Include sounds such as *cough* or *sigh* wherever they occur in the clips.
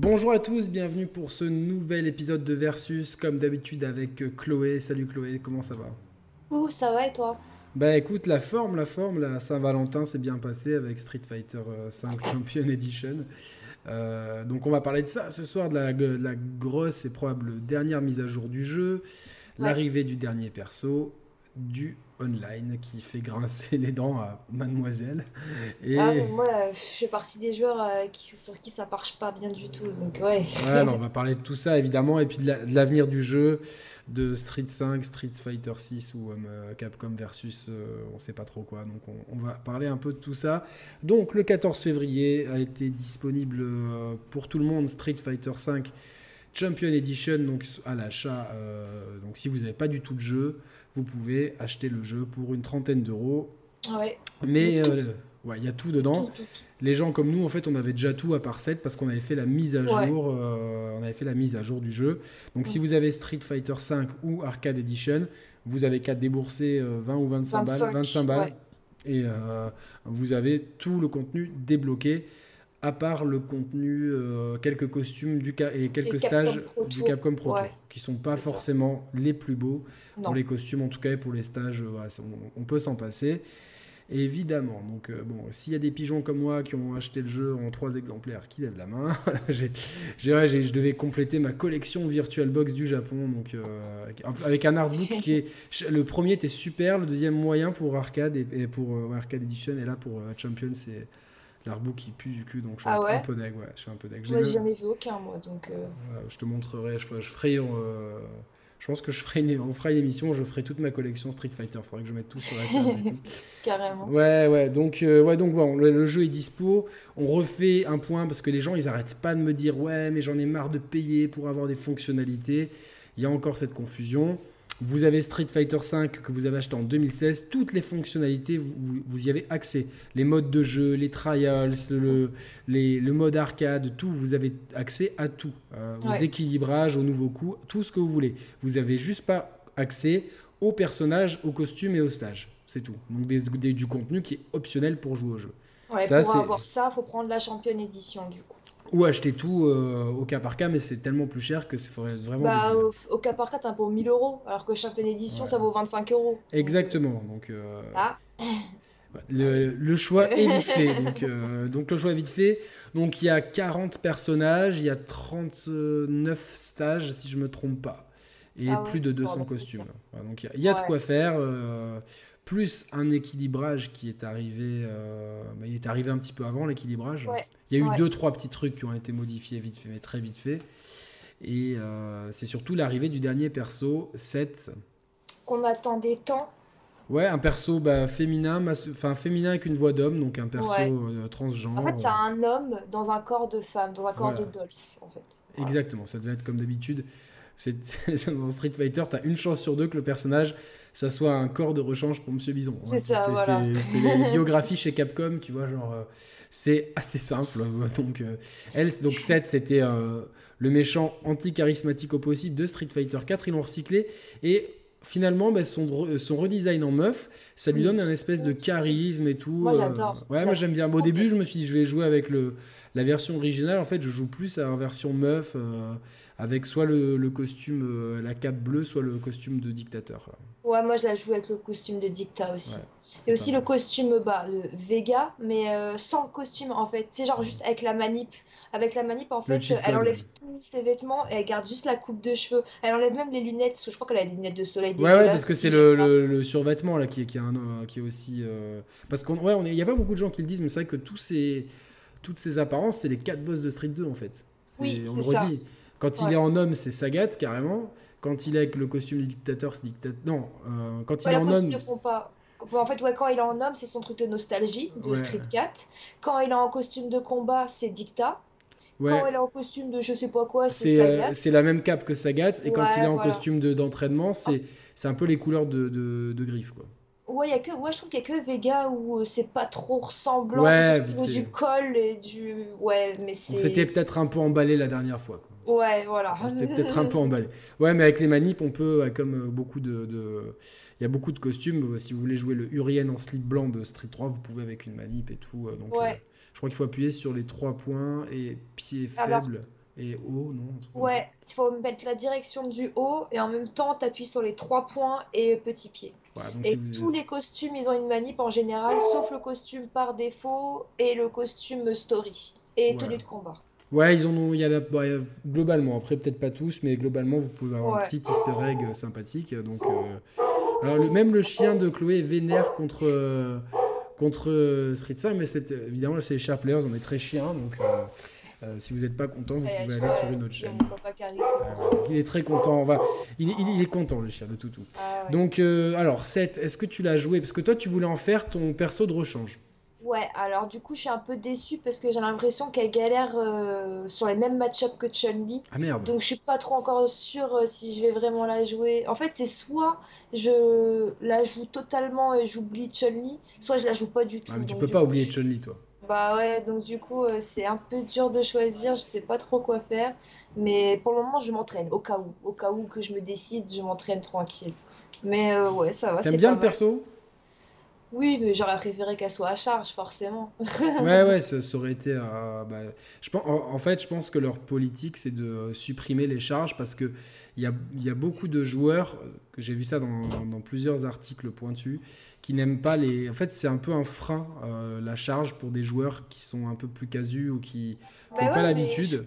Bonjour à tous, bienvenue pour ce nouvel épisode de Versus, comme d'habitude avec euh, Chloé. Salut Chloé, comment ça va? Ouh, ça va et toi? Bah écoute, la forme, la forme, la Saint-Valentin s'est bien passée avec Street Fighter 5 *laughs* Champion Edition. Euh, donc on va parler de ça ce soir, de la, de la grosse et probable dernière mise à jour du jeu, l'arrivée du dernier perso, du online qui fait grincer les dents à mademoiselle. Et... Ah, moi, je fais partie des joueurs euh, qui, sur qui ça marche pas bien du tout. Donc, ouais. ouais on *laughs* va parler de tout ça évidemment, et puis de l'avenir du jeu, de Street 5, Street Fighter 6 ou euh, Capcom versus euh, on sait pas trop quoi. Donc on, on, va parler un peu de tout ça. Donc le 14 février a été disponible pour tout le monde Street Fighter 5 Champion Edition donc à l'achat. donc si vous n'avez pas du tout de jeu, vous pouvez acheter le jeu pour une trentaine d'euros. Ouais. Mais euh, ouais, il y a tout dedans. Les gens comme nous, en fait, on avait déjà tout à part 7 parce qu'on avait fait la mise à jour. Euh, on avait fait la mise à jour du jeu. Donc, si vous avez Street Fighter 5 ou Arcade Edition, vous avez qu'à débourser 20 euh, ou 25 balles. 25 balles Et vous avez tout le contenu débloqué à part le contenu, quelques costumes du et quelques stages du Capcom Pro Tour, qui sont pas forcément les plus beaux. Pour les costumes, en tout cas, et pour les stages, euh, on, peut s'en passer. évidemment, donc euh, bon, s'il y a des pigeons comme moi qui ont acheté le jeu en trois exemplaires, qui lèvent la main. *laughs* j'ai, je devais compléter ma collection Virtual Box du Japon, donc euh, avec un artbook qui est le premier était super, le deuxième moyen pour arcade et, pour arcade edition, et là pour champion c'est l'artbook qui pue du cul, donc je suis ah un, peu deg, ouais, je suis un peu deg. Moi, jamais vu aucun moi, donc. je te montrerai, je, je ferai je pense que je ferai une, on fera une émission, je ferai toute ma collection Street Fighter. Il faudrait que je mette tout sur la table. *laughs* Carrément. Ouais, ouais. Donc, euh, ouais, donc bon, le, jeu est dispo. On refait un point parce que les gens, ils arrêtent pas de me dire ouais, mais j'en ai marre de payer pour avoir des fonctionnalités. Il y a encore cette confusion. Vous avez Street Fighter V que vous avez acheté en 2016. Toutes les fonctionnalités, vous, vous y avez accès. Les modes de jeu, les trials, le, les, le mode arcade, tout. Vous avez accès à tout. Euh, aux équilibrages, aux nouveaux coups, tout ce que vous voulez. Vous n'avez juste pas accès aux personnages, aux costumes et aux stages. C'est tout. Donc des, du contenu qui est optionnel pour jouer au jeu. Ouais, ça, pour avoir ça, il faut prendre la championne édition du coup. Ou acheter tout euh, au cas par cas, mais c'est tellement plus cher que ça ferait vraiment. Bah, au, cas par cas, t'as pour 1000 euros, alors que chaque édition, ça vaut 25 euros. Exactement. Donc, euh, ah. le, choix est vite fait. Donc, euh, donc, le choix est vite fait. Donc, il y a 40 personnages, il y a 39 stages, si je me trompe pas, et ah plus de 200 costumes. donc, il y a, de quoi faire plus un équilibrage qui est arrivé. Euh, bah, il est arrivé un petit peu avant l'équilibrage. il y a eu deux, trois petits trucs qui ont été modifiés vite fait, mais très vite fait. Et euh, c'est surtout l'arrivée du dernier perso, 7. Qu'on attendait tant. Ouais, un perso bah, féminin, enfin féminin avec une voix d'homme, donc un perso euh, transgenre. En fait, c'est un homme dans un corps de femme, dans un corps de dolls, en fait. Exactement, ça devait être comme d'habitude. *laughs* dans Street Fighter, tu as une chance sur deux que le personnage ça soit un corps de rechange pour Monsieur Bison. C'est ça, voilà. C'est les biographies chez Capcom, tu vois, genre, euh, c'est assez simple. Donc, euh, elle, donc 7, c'était euh, le méchant anti-charismatique au possible de Street Fighter 4. Ils l'ont recyclé et finalement, bah, son, son redesign en meuf, ça lui donne un espèce de charisme et tout. Moi, j'adore. ouais, moi, j'aime bien. au début, je me suis dit, je vais jouer avec le, la version originale. En fait, je joue plus à la version meuf avec soit le, costume, la cape bleue, soit le costume de dictateur. Ouais, moi je la joue avec le costume de Dicta aussi. et aussi le costume le Vega, mais euh, sans costume en fait. C'est genre juste avec la manip. Avec la manip, en fait, elle enlève tous ses vêtements et elle garde juste la coupe de cheveux. Elle enlève même les lunettes, parce que je crois qu'elle a des lunettes de soleil. Ouais, ouais, parce que c'est le, le, survêtement là qui est, qui, un, euh, qui est aussi. Euh, parce qu'il ouais, y a pas beaucoup de gens qui le disent, mais c'est vrai que tous ces, toutes ces apparences, c'est les quatre boss de Street 2 en fait. Oui, c'est ça. Quand il est en homme, c'est Sagat carrément. Quand il est avec le costume du dictateur, c'est dictateur. Non, euh, quand il est en homme. En fait, ouais, quand il est en homme, c'est son truc de nostalgie de Street 4. Quand il est en costume de combat, c'est Dicta. Quand il est en costume de je sais pas quoi, c'est Sagat. Euh, c'est la même cape que Sagat. Et quand il est en costume d'entraînement, c'est c'est un peu les couleurs de, de, de griffes. Quoi. Ouais, y a que, ouais, je trouve qu'il y a que Vega où euh, c'est pas trop ressemblant. Ouais, du col et du. Ouais, mais c'est. C'était peut-être un peu emballé la dernière fois. Ouais, voilà. C'était peut-être un peu emballé. Ouais, mais avec les manips, on peut, comme euh, beaucoup de, Il y a beaucoup de costumes. Euh, si vous voulez jouer le Urien en slip blanc de Street 3, vous pouvez avec une manip et tout. Euh, donc, ouais. je crois qu'il faut appuyer sur les trois points et pied faible et haut, non Ouais, il faut mettre la direction du haut et en même temps t'appuies sur les trois points et petit pied. et tous les costumes, ils ont une manip en général, sauf le costume par défaut et le costume story et tenue de combat. Ouais, ils en ont, il y a, bah, globalement, après peut-être pas tous, mais globalement vous pouvez avoir un petit easter egg euh, sympathique. Donc, euh, alors le, même le chien de Chloé vénère contre euh, contre Street 5, mais c'est évidemment c'est les Sharp Players, on est très chiens, donc si vous n'êtes pas content, vous pouvez aller sur une autre chaîne. il est très content, on va, il, il, est content le chien de Toutou. Ah donc alors 7, est-ce que tu l'as joué? Parce que toi tu voulais en faire ton perso de rechange. Ouais, alors du coup, je suis un peu déçue parce que j'ai l'impression qu'elle galère euh, sur les mêmes match-up que Chun-Li. Ah merde. Donc je suis pas trop encore sûre euh, si je vais vraiment la jouer. En fait, c'est soit je la joue totalement et j'oublie Chun-Li, soit je la joue pas du tout. Ah, mais tu peux pas oublier Chun-Li, toi. Bah ouais, donc du coup, euh, c'est un peu dur de choisir, je sais pas trop quoi faire. Mais pour le moment, je m'entraîne, au cas où. Au cas où que je me décide, je m'entraîne tranquille. Mais ouais, ça va. T'aimes bien le perso? Oui, mais j'aurais préféré qu'elle soit à charge, forcément. ouais, ouais, ça, aurait été. Euh, bah, je pense, en, fait, je pense que leur politique, c'est de supprimer les charges parce que il y a, y a, beaucoup de joueurs, que j'ai vu ça dans, dans, plusieurs articles pointus, qui n'aiment pas les. En fait, c'est un peu un frein, euh, la charge, pour des joueurs qui sont un peu plus casus ou qui n'ont bah pas l'habitude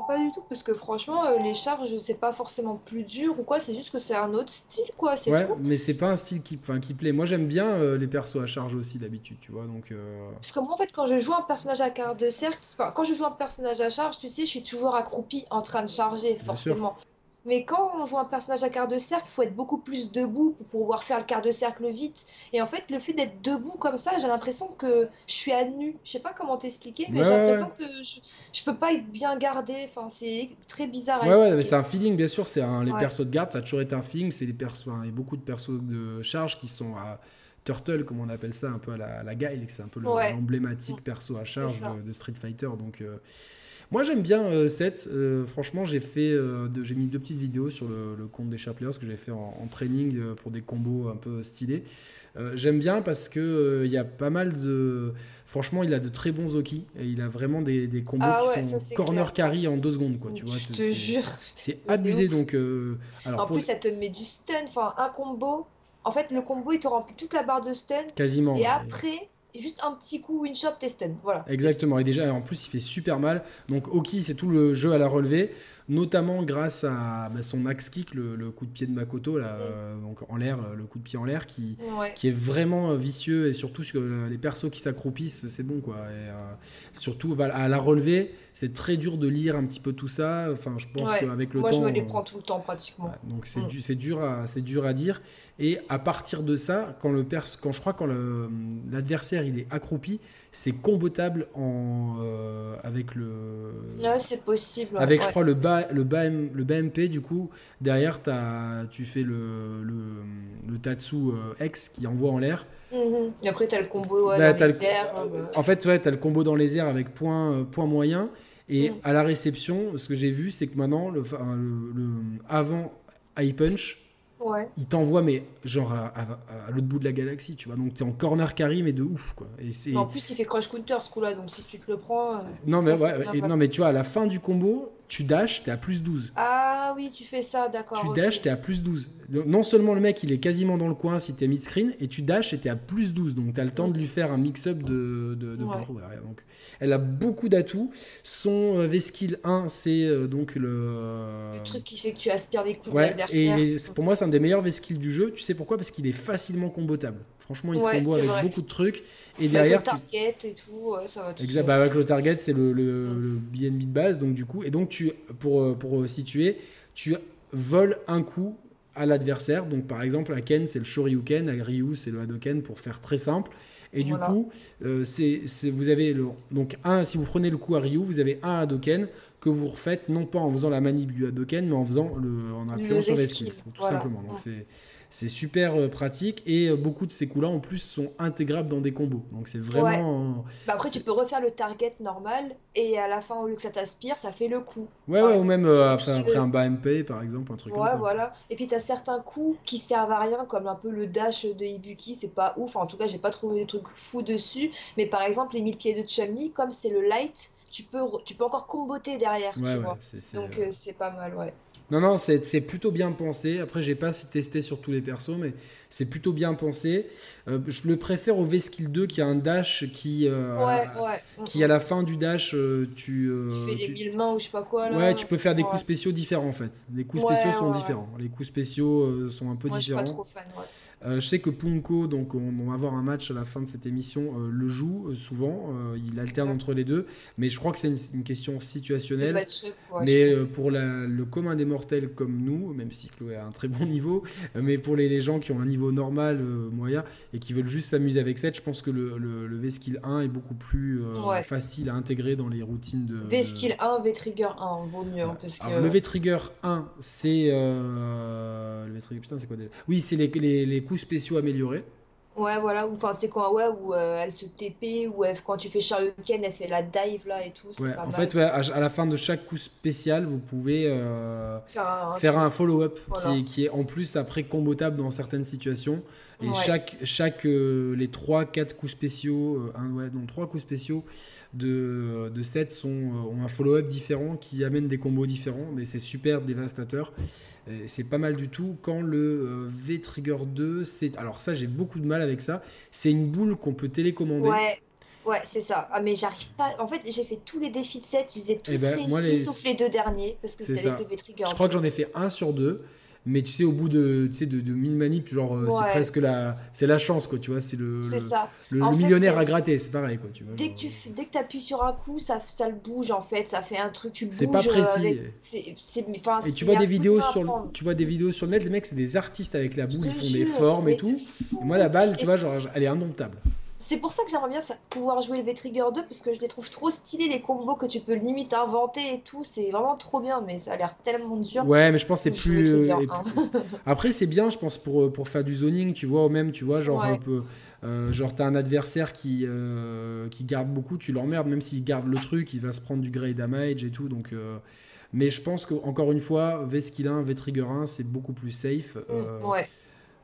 pas du tout parce que franchement, euh, les charges, c'est pas forcément plus dur ou quoi, c'est juste que c'est un autre style quoi, c'est ouais, mais c'est pas un style qui plaît. Moi j'aime bien euh, les persos à charge aussi d'habitude, tu vois. Donc, euh, Parce que moi en fait, quand je joue un personnage à quart de cercle, quand je joue un personnage à charge, tu sais, je suis toujours accroupi en train de charger, forcément. Mais quand on joue un personnage à quart de cercle, il faut être beaucoup plus debout pour pouvoir faire le quart de cercle vite. Et en fait, le fait d'être debout comme ça, j'ai l'impression que je suis à nu. Je sais pas comment t'expliquer, mais j'ai l'impression que je, je peux pas être bien gardé. Enfin, c'est très bizarre à Ouais, ouais, mais c'est un feeling, bien sûr. C'est les persos de garde, ça a toujours été un feeling. C'est des persos, il y a beaucoup de persos de charge qui sont à Turtle, comme on appelle ça, un peu à la, à la Guile, c'est un peu l'emblématique perso à charge de, Street Fighter. Donc. Euh, moi j'aime bien 7. Euh, euh, franchement, j'ai fait, euh, j'ai mis deux petites vidéos sur le, compte des Sharp Players que j'ai fait en, training pour des combos un peu stylés. j'aime bien parce que il y a pas mal de. Franchement, il a de très bons Oki et il a vraiment des, des combos ah qui sont corner carry en deux secondes, quoi. Tu vois, je te jure. C'est abusé donc. alors, en plus, ça te met du stun. Enfin, un combo. En fait, le combo il te remplit toute la barre de stun. Quasiment. Et après, juste un petit coup une shot stun. Voilà. Exactement. Et déjà, en plus, il fait super mal. Donc, Oki, c'est tout le jeu à la relever notamment grâce à bah, son axe kick, le, coup de pied de Makoto, là, euh, donc en l'air, euh, le coup de pied en l'air, qui, qui est vraiment euh, vicieux et surtout sur les persos qui s'accroupissent, c'est bon quoi. Et, surtout à la relever, c'est très dur de lire un petit peu tout ça. Enfin, je pense qu'avec le temps. Moi, je me les prends tout le temps pratiquement. donc c'est mm. c'est dur, à, dur à dire. Et à partir de ça, quand le pers quand je crois quand l'adversaire il est accroupi, c'est combotable en avec le. Là, c'est possible. Avec je crois le bas le, le BMP, du coup, derrière, as, tu fais le, le, le Tatsu euh, X qui envoie en l'air. Mhm. Et après, tu as le combo bah, dans les airs. Hein, bah. En fait, ouais, tu as le combo dans les airs avec point, euh, point moyen. Et mhm. à la réception, ce que j'ai vu, c'est que maintenant, le, le, avant High Punch, il t'envoie, mais genre à, l'autre bout de la galaxie, tu vois. Donc t'es en corner carry, mais de ouf, quoi. Et en plus, il fait crush counter ce coup-là, donc si tu te le prends. Euh, non, mais, ouais, non, mais tu vois, à la fin du combo, tu dash, t'es à plus 12. Ah oui, tu fais ça, d'accord. Tu dash, t'es à plus 12. Non seulement le mec, il est quasiment dans le coin si t'es mid-screen, et tu dash et t'es à plus 12. Donc t'as le temps de lui faire un mix-up de, de, de Donc elle a beaucoup d'atouts. Son euh, V-Skill 1, c'est euh, donc le. Le truc qui fait que tu aspires les coups ouais, Et pour moi, c'est un des meilleurs V-Skills du jeu. Tu sais pourquoi? Parce qu'il est facilement combotable. Franchement, il se combo avec beaucoup de trucs. Et derrière, avec le target et tout, ça va tout Exact, bah, avec le target, c'est le, le, BNB de base. Donc, du coup, et donc, tu, pour, pour situer, tu voles un coup à l'adversaire. Donc, par exemple, à Ken, c'est le Shoryuken, à Ryu, c'est le Hadoken, pour faire très simple. Et du coup, euh, c'est, vous avez le, donc un, si vous prenez le coup à Ryu, vous avez un Hadoken que vous refaites non pas en faisant la manip du Hadoken, mais en faisant le, en appuyant sur les skills, tout simplement. Donc, c'est c'est super euh, pratique et euh, beaucoup de ces coups-là en plus sont intégrables dans des combos. Donc c'est vraiment. Bah après, tu peux refaire le target normal et à la fin, au lieu que ça t'aspire, ça fait le coup. Ouais, ouais ou même euh, après, un bas MP par exemple, un truc comme ça. voilà. Et puis tu as certains coups qui servent à rien, comme un peu le dash de Ibuki, c'est pas ouf. En tout cas, j'ai pas trouvé des trucs fous dessus. Mais par exemple, les mille pieds de chun comme c'est le light, tu peux, tu peux encore comboter derrière, tu vois. Donc c'est pas mal, ouais. Non, non, c'est plutôt bien pensé. Après, j'ai pas testé sur tous les persos, mais c'est plutôt bien pensé. Euh, je le préfère au V-Skill 2 qui a un dash qui, euh, qui à la fin du dash, euh, tu, tu fais les mille mains ou je sais pas quoi. Là. Ouais, tu peux faire des coups spéciaux différents en fait. Les coups spéciaux sont différents. Les coups spéciaux sont un peu différents. Je suis pas trop fan, euh, je sais que Punko, donc on, va avoir un match à la fin de cette émission, euh, le joue euh, souvent. il alterne entre les deux, mais je crois que c'est une, question situationnelle. mais pour le commun des mortels comme nous, même si Chloé a un très bon niveau, mais pour les, gens qui ont un niveau normal, moyen, et qui veulent juste s'amuser avec 7, je pense que le, le, V-Skill 1 est beaucoup plus facile à intégrer dans les routines de. V-Skill 1, V-Trigger 1, vaut mieux. Hein, parce que... le V-Trigger 1, c'est. le V-Trigger, putain, c'est quoi déjà? Oui, c'est les, les, les coups spéciaux améliorés. Ouais, voilà, enfin c'est quoi, ouais, où euh, elle se TP, ou quand tu fais Ken elle fait la dive là et tout. Ouais, en fait, ouais, à, la fin de chaque coup spécial, vous pouvez euh, faire un, follow-up qui, qui, est en plus après combotable dans certaines situations. Et chaque, chaque euh, les 3-4 coups spéciaux, un, ouais, donc 3 coups spéciaux de, de 7 sont, ont un follow-up différent qui amène des combos différents, mais c'est super dévastateur. C'est pas mal du tout. Quand le euh, V-Trigger 2, c'est. Alors, ça, j'ai beaucoup de mal avec ça. C'est une boule qu'on peut télécommander. Ouais. Ouais, c'est ça. Ah, mais j'arrive pas. En fait, j'ai fait tous les défis de 7, ils ai tous eh ben, sauf les deux derniers, parce que c'est avec le V-Trigger. Je crois que j'en ai fait un sur deux mais tu sais au bout de tu sais de, de mille manips genre euh, c'est presque la c'est la chance quoi tu vois c'est le le, millionnaire à gratter c'est pareil quoi tu vois dès que tu dès que appuies sur un coup ça ça le bouge en fait ça fait un truc tu bouges c'est pas précis. et tu vois des vidéos sur tu vois des vidéos sur le net les mecs c'est des artistes avec la boule ils font des formes et tout. et moi la balle tu vois genre elle est indomptable c'est pour ça que j'aimerais bien pouvoir jouer le V-Trigger 2 parce que je les trouve trop stylés les combos que tu peux limite inventer et tout. C'est vraiment trop bien, mais ça a l'air tellement dur. Ouais, mais je pense que c'est plus. *laughs* Après, c'est bien, je pense, pour, pour faire du zoning, tu vois, ou même, tu vois, genre un peu. Euh, genre, t'as un adversaire qui, euh, qui garde beaucoup, tu l'emmerdes, même s'il garde le truc, il va se prendre du grey damage et tout. Donc, euh, Mais je pense qu'encore une fois, V-Skill 1, V-Trigger 1, c'est beaucoup plus safe. Mm, ouais.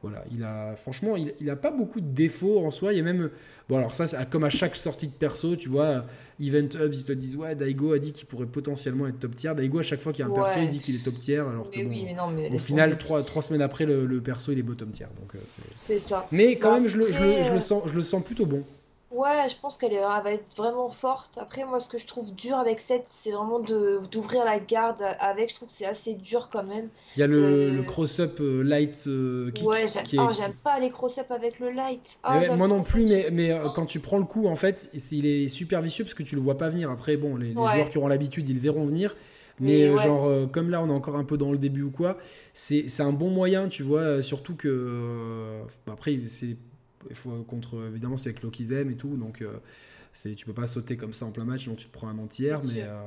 Voilà, il a franchement, il, il, a pas beaucoup de défauts en soi. Il y a même, bon alors ça, comme à chaque sortie de perso, tu vois, Event Hubs ils te disent ouais, Daigo a dit qu'il pourrait potentiellement être top tier. Daigo à chaque fois qu'il y a un perso, il dit qu'il est top tier, alors que bon, au final, trois, trois, semaines après, le, perso il est bottom tier. Donc euh, c'est ça. Mais quand même, je le, je, le, je le, sens, je le sens plutôt bon. Ouais, je pense qu'elle va être vraiment forte. Après, moi, ce que je trouve dur avec cette, c'est vraiment d'ouvrir la garde avec. Je trouve que c'est assez dur quand même. Il y a le, euh, le cross-up euh, light euh, qui, ouais, oh, j'aime pas les cross-up avec le light. Ah, moi non plus, mais, mais quand tu prends le coup, en fait, il est super vicieux parce que tu le vois pas venir. Après, bon, les, joueurs qui auront l'habitude, ils le verront venir. Mais, genre, comme là, on est encore un peu dans le début ou quoi, c'est un bon moyen, tu vois. Surtout que. après, c'est il faut contre évidemment c'est avec Lokizem et tout donc euh, c'est tu peux pas sauter comme ça en plein match donc tu te prends un entière mais euh,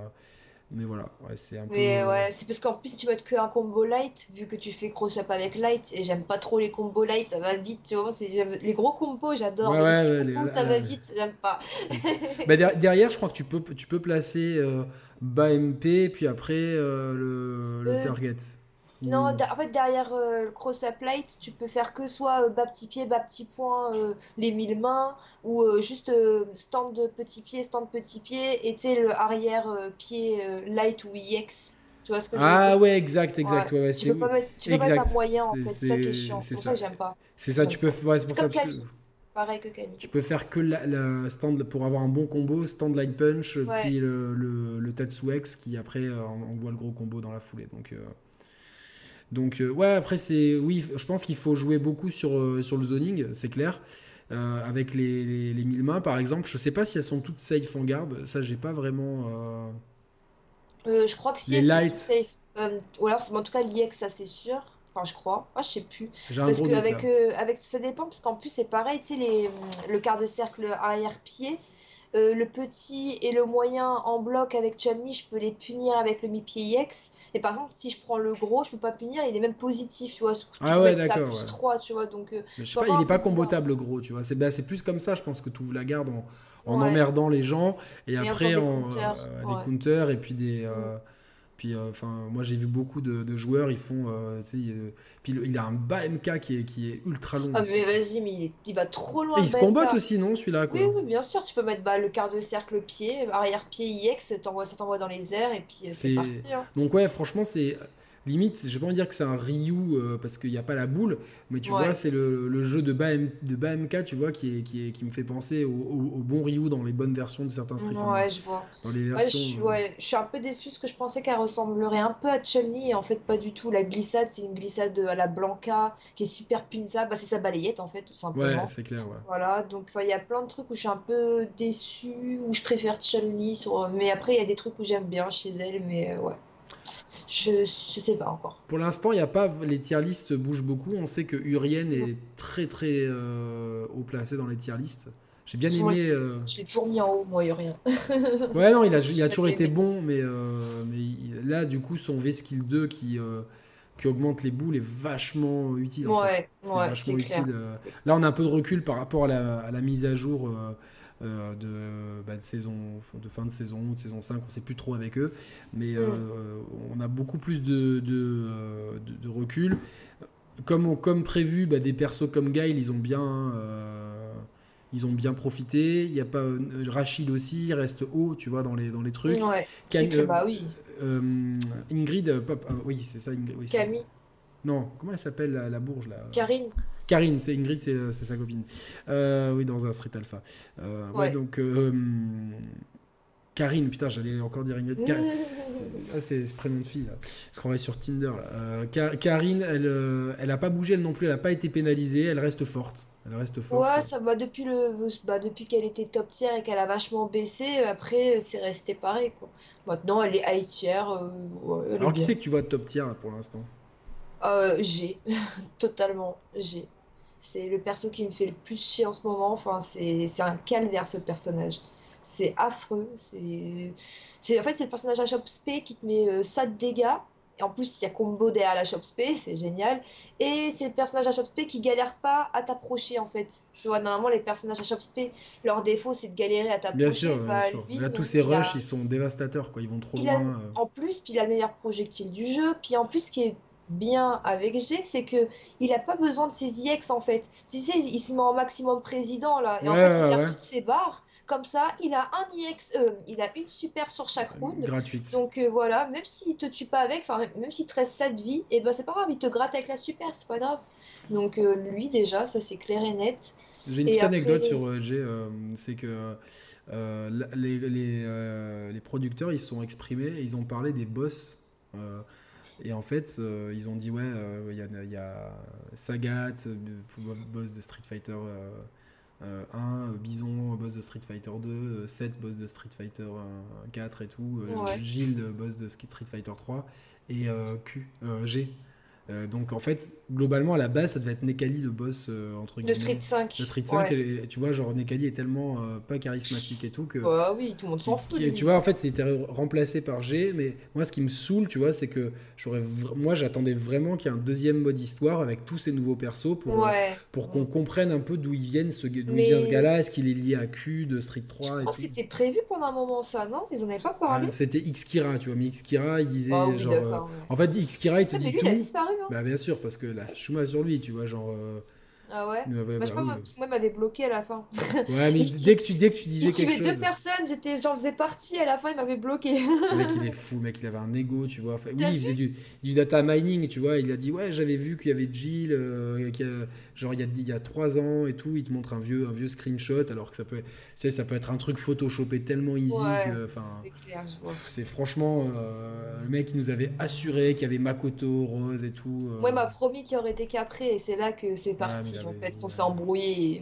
mais voilà ouais, c'est un mais peu ouais c'est parce qu'en plus tu vas être que un combo light vu que tu fais cross up avec light et j'aime pas trop les combos light ça va vite tu vois c'est les gros combos j'adore ouais, les petits ça va vite j'aime pas. Bah, derrière je crois que tu peux tu peux placer euh, bas MP puis après le, le target non, en fait, derrière euh, le cross-up light, tu peux faire que soit euh, bas petit pied, bas petit point, euh, les mille mains, ou juste stand de petit pied, stand petit pied, et tu sais, le arrière pied light ou EX. Tu vois ce que je veux ah dire? Ah ouais, exact, exact. Ouais. tu peux pas mettre, tu peux mettre un moyen, en fait. C'est ça qui est chiant. C'est pour ça que j'aime pas. C'est ça, tu peux. Ouais, c'est pour ça que. Pareil que Camille. Tu peux faire que la, stand pour avoir un bon combo, stand light punch, puis le, le, le Tatsu X qui après on, voit le gros combo dans la foulée. Donc, donc, euh, ouais, après, c'est. Oui, je pense qu'il faut jouer beaucoup sur, euh, sur le zoning, c'est clair. Euh, avec les, les, les, mille mains, par exemple. Je sais pas si elles sont toutes safe en garde. Ça, j'ai pas vraiment. je crois que si elles sont safe. ou alors, en tout cas, l'IX, ça c'est sûr. Enfin, je crois. Moi, je sais plus. Parce que avec, avec, ça dépend, parce qu'en plus, c'est pareil, tu sais, les, le quart de cercle arrière-pied, euh, le petit et le moyen en bloc avec Chun-Li, je peux les punir avec le mi-pied X. Et par contre, si je prends le gros, je peux pas punir, il est même positif, tu vois. Tu ah ouais, d'accord. plus 3, tu vois. Donc, euh, je sais pas, il est pas combotable le gros, tu vois. C'est bah, plus comme ça, je pense que tu ouvres la garde en, en emmerdant les gens et, après en, euh, des counters et puis des. Puis, euh, enfin, moi j'ai vu beaucoup de, joueurs, ils font, euh, puis il a un bas MK qui est, qui est ultra long. Ah mais vas-y, mais il, va trop loin. Et il se combatte aussi, non, celui-là oui, oui, bien sûr, tu peux mettre bah, le quart de cercle pied, arrière pied IX, ça t'envoie dans les airs et puis c'est parti. Hein. Donc ouais, franchement c'est limite, je vais pas dire que c'est un Ryu euh, parce qu'il n'y a pas la boule, mais tu vois, c'est le, jeu de, Bam, de tu vois, qui, est, qui, est, qui me fait penser au, bon Ryu dans les bonnes versions de certains Street Ouais, je vois. Dans les versions, je, je, suis un peu déçu parce que je pensais qu'elle ressemblerait un peu à Chun-Li et en fait, pas du tout. La glissade, c'est une glissade à la Blanca qui est super punissable. Bah, c'est sa balayette en fait, tout simplement. Ouais, c'est clair, ouais. Voilà, donc il y a plein de trucs où je suis un peu déçu, où je préfère Chun-Li, sur... mais après, il y a des trucs où j'aime bien chez elle, mais euh, ouais. Je, je sais pas encore. Pour l'instant, il y a pas les tier listes bougent beaucoup. On sait que Urien est très très euh, haut placé dans les tier listes. J'ai bien aimé. Euh... Je l'ai toujours mis en haut, moi, Urien. *laughs* ouais, non, il a, il a toujours été bon, mais, euh, mais là, du coup, son V-Skill 2 qui, euh, qui augmente les boules est vachement utile. En ouais, C'est vachement utile. Là, on a un peu de recul par rapport à la, à la mise à jour euh, de, bah, de, saison, de fin de saison ou de saison 5, on ne sait plus trop avec eux, mais euh, on a beaucoup plus de, de, de recul. Comme, comme prévu, bah, des persos comme Guile, ils ont bien euh, ils ont bien profité. Il y a pas Rachid aussi, il reste haut, tu vois, dans les dans les trucs. Ouais. bah oui. Ingrid, oui, c'est ça. Ingrid, oui, Camille. Non, comment elle s'appelle la, bourge là? Karine. Karine, c'est Ingrid, c'est sa copine. Euh, oui, dans un Street Alpha. Euh, ouais. donc. Euh, Karine, putain, j'allais encore dire Ingrid. Ah, c'est ce prénom de fille, là. Parce qu'on va sur Tinder. Là. Karine, elle, elle a pas bougé, elle non plus, elle a pas été pénalisée, elle reste forte. Elle reste forte. Ouais, ça va depuis le, bah, depuis qu'elle était top tier et qu'elle a vachement baissé. Après, c'est resté pareil, quoi. Maintenant, elle est high tier. Alors, qui c'est que tu vois top tier pour l'instant? Euh, J'ai, *laughs* totalement, j'ai. C'est le perso qui me fait le plus chier en ce moment. Enfin, c'est un calvaire ce personnage. C'est affreux. C'est en fait c'est le personnage à Shop Spé qui te met euh, ça de dégâts. Et en plus, il y a combo derrière la Shop Spé, c'est génial. Et c'est le personnage à Shop Spé qui galère pas à t'approcher en fait. Tu vois, normalement, les personnages à Shop Spé, leur défaut c'est de galérer à t'approcher. Bien sûr, là, tous ces rushs, ils sont dévastateurs, quoi. Ils vont trop loin. Euh. En plus, puis il a le meilleur projectile du jeu. Puis en plus, ce qui est bien avec G, c'est que il a pas besoin de ses IX en fait. Tu sais, il se met en maximum président là, et en fait il garde toutes ses barres. Comme ça, il a un IX, euh, il a une super sur chaque round. Gratuite. Donc euh, voilà, même s'il te tue pas avec, enfin même s'il te reste 7 vies, et eh ben c'est pas grave, il te gratte avec la super, c'est pas grave. Donc euh, lui déjà, ça c'est clair et net. J'ai une petite anecdote sur G, c'est que les, les, les, producteurs ils sont exprimés, ils ont parlé des boss. Et en fait, euh, ils ont dit ouais, euh, il y, y, a Sagat, euh, boss de Street Fighter 1, Bison, boss de Street Fighter 2, 7, boss de Street Fighter 4 et tout, Gilles, boss de Street Fighter 3, et Q, G, euh, donc en fait, globalement, à la base, ça devait être Nekali le boss euh, entre guillemets. De Street 5. De Street 5, et, tu vois, genre Nekali est tellement euh, pas charismatique et tout que. Bah oui, tout le monde s'en fout. tu vois, en fait, c'était remplacé par G, mais moi, ce qui me saoule, tu vois, c'est que j'aurais, moi, j'attendais vraiment qu'il y ait un deuxième mode histoire avec tous ces nouveaux persos pour, pour qu'on comprenne un peu d'où ils viennent, ce, d'où vient ce gars-là, est-ce qu'il est lié à Q de Street 3 Je crois que c'était prévu pendant un moment, ça, non? Ils en avaient pas parlé. Ah, c'était Xkira, tu vois, mais Xkira, il disait ah genre. en fait, Xkira, il te dit tout. Il a disparu, hein. Bah, bien sûr, parce que la chouma sur lui, tu vois, genre. Euh, ah ouais, bah, bah, je crois que moi, m'avait bloqué à la fin. Ouais, mais *laughs* dès que tu, dès que tu disais quelque chose. deux personnes, j'étais, j'en faisais partie, à la fin, il m'avait bloqué. le mec, il est *laughs* fou, le mec, il avait un ego, tu vois. oui, il faisait du, du, data mining, tu vois. Il a dit, ouais, j'avais vu qu'il y avait Jill, euh, qui a, genre, il y, a, il y a trois ans et tout. Il te montre un vieux, un vieux screenshot, alors que ça peut, tu sais, ça peut être un truc photoshopé tellement easy que, enfin. C'est franchement, euh, le mec, il nous avait assuré qu'il y avait Makoto, Rose et tout. Euh... Ouais, m'a promis qu'il y aurait été qu'après, et c'est là que c'est parti en fait, on s'est embrouillé.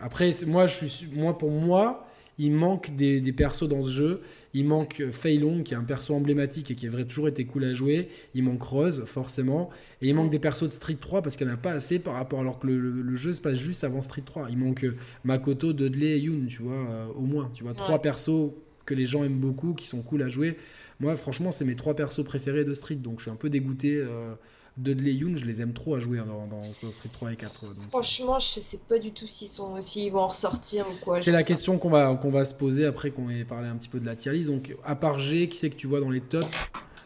Après, moi, je suis, moi, pour moi, il manque des, des persos dans ce jeu. Il manque Fei Long, qui est un perso emblématique et qui a toujours été cool à jouer. Il manque Rose, forcément. Et il manque des persos de Street 3 parce qu'il n'y en a pas assez par rapport alors que le, jeu se passe juste avant Street 3. Il manque Makoto, Dudley et Yoon, tu vois, euh, au moins. Tu vois, trois persos que les gens aiment beaucoup, qui sont cool à jouer. Moi, franchement, c'est mes trois persos préférés de Street, donc je suis un peu dégoûté. Euh, Dudley Yoon, je les aime trop à jouer hein, dans, Street 3 et 4. Franchement, je sais pas du tout s'ils sont, s'ils vont en ressortir ou quoi. C'est la question qu'on va, qu'on va se poser après qu'on ait parlé un petit peu de la tier list. Donc, à part G, qui c'est que tu vois dans les tops?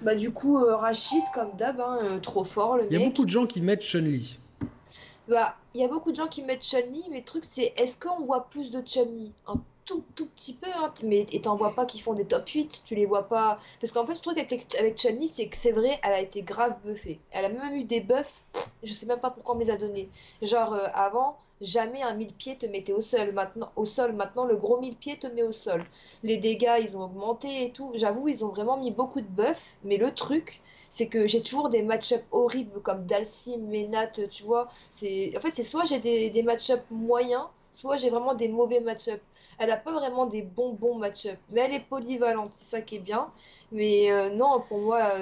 Bah, du coup, euh, Rachid, comme d'hab, hein, euh, trop fort le mec. Il y a beaucoup de gens qui mettent Chun-Li. Bah, il y a beaucoup de gens qui mettent Chun-Li, mais le truc, c'est est-ce qu'on voit plus de Chun-Li? Tout, tout petit peu, hein, mais et t'en vois pas qui font des top 8, tu les vois pas. Parce qu'en fait, le truc avec, avec c'est que c'est vrai, elle a été grave buffée. Elle a même eu des buffs, je sais même pas pourquoi on me les a donnés. Genre, euh, avant, jamais un mille pieds te mettait au sol. Maintenant, au sol, maintenant le gros mille pieds te met au sol. Les dégâts, ils ont augmenté et tout. J'avoue, ils ont vraiment mis beaucoup de buffs, mais le truc, c'est que j'ai toujours des match-up horribles comme Dalsim, Menat, tu vois. En fait, c'est soit j'ai des, des match-up moyens, soit j'ai vraiment des mauvais match-up. Elle n'a pas vraiment des bons bons match-up, mais elle est polyvalente, c'est ça qui est bien. Mais euh, non, pour moi,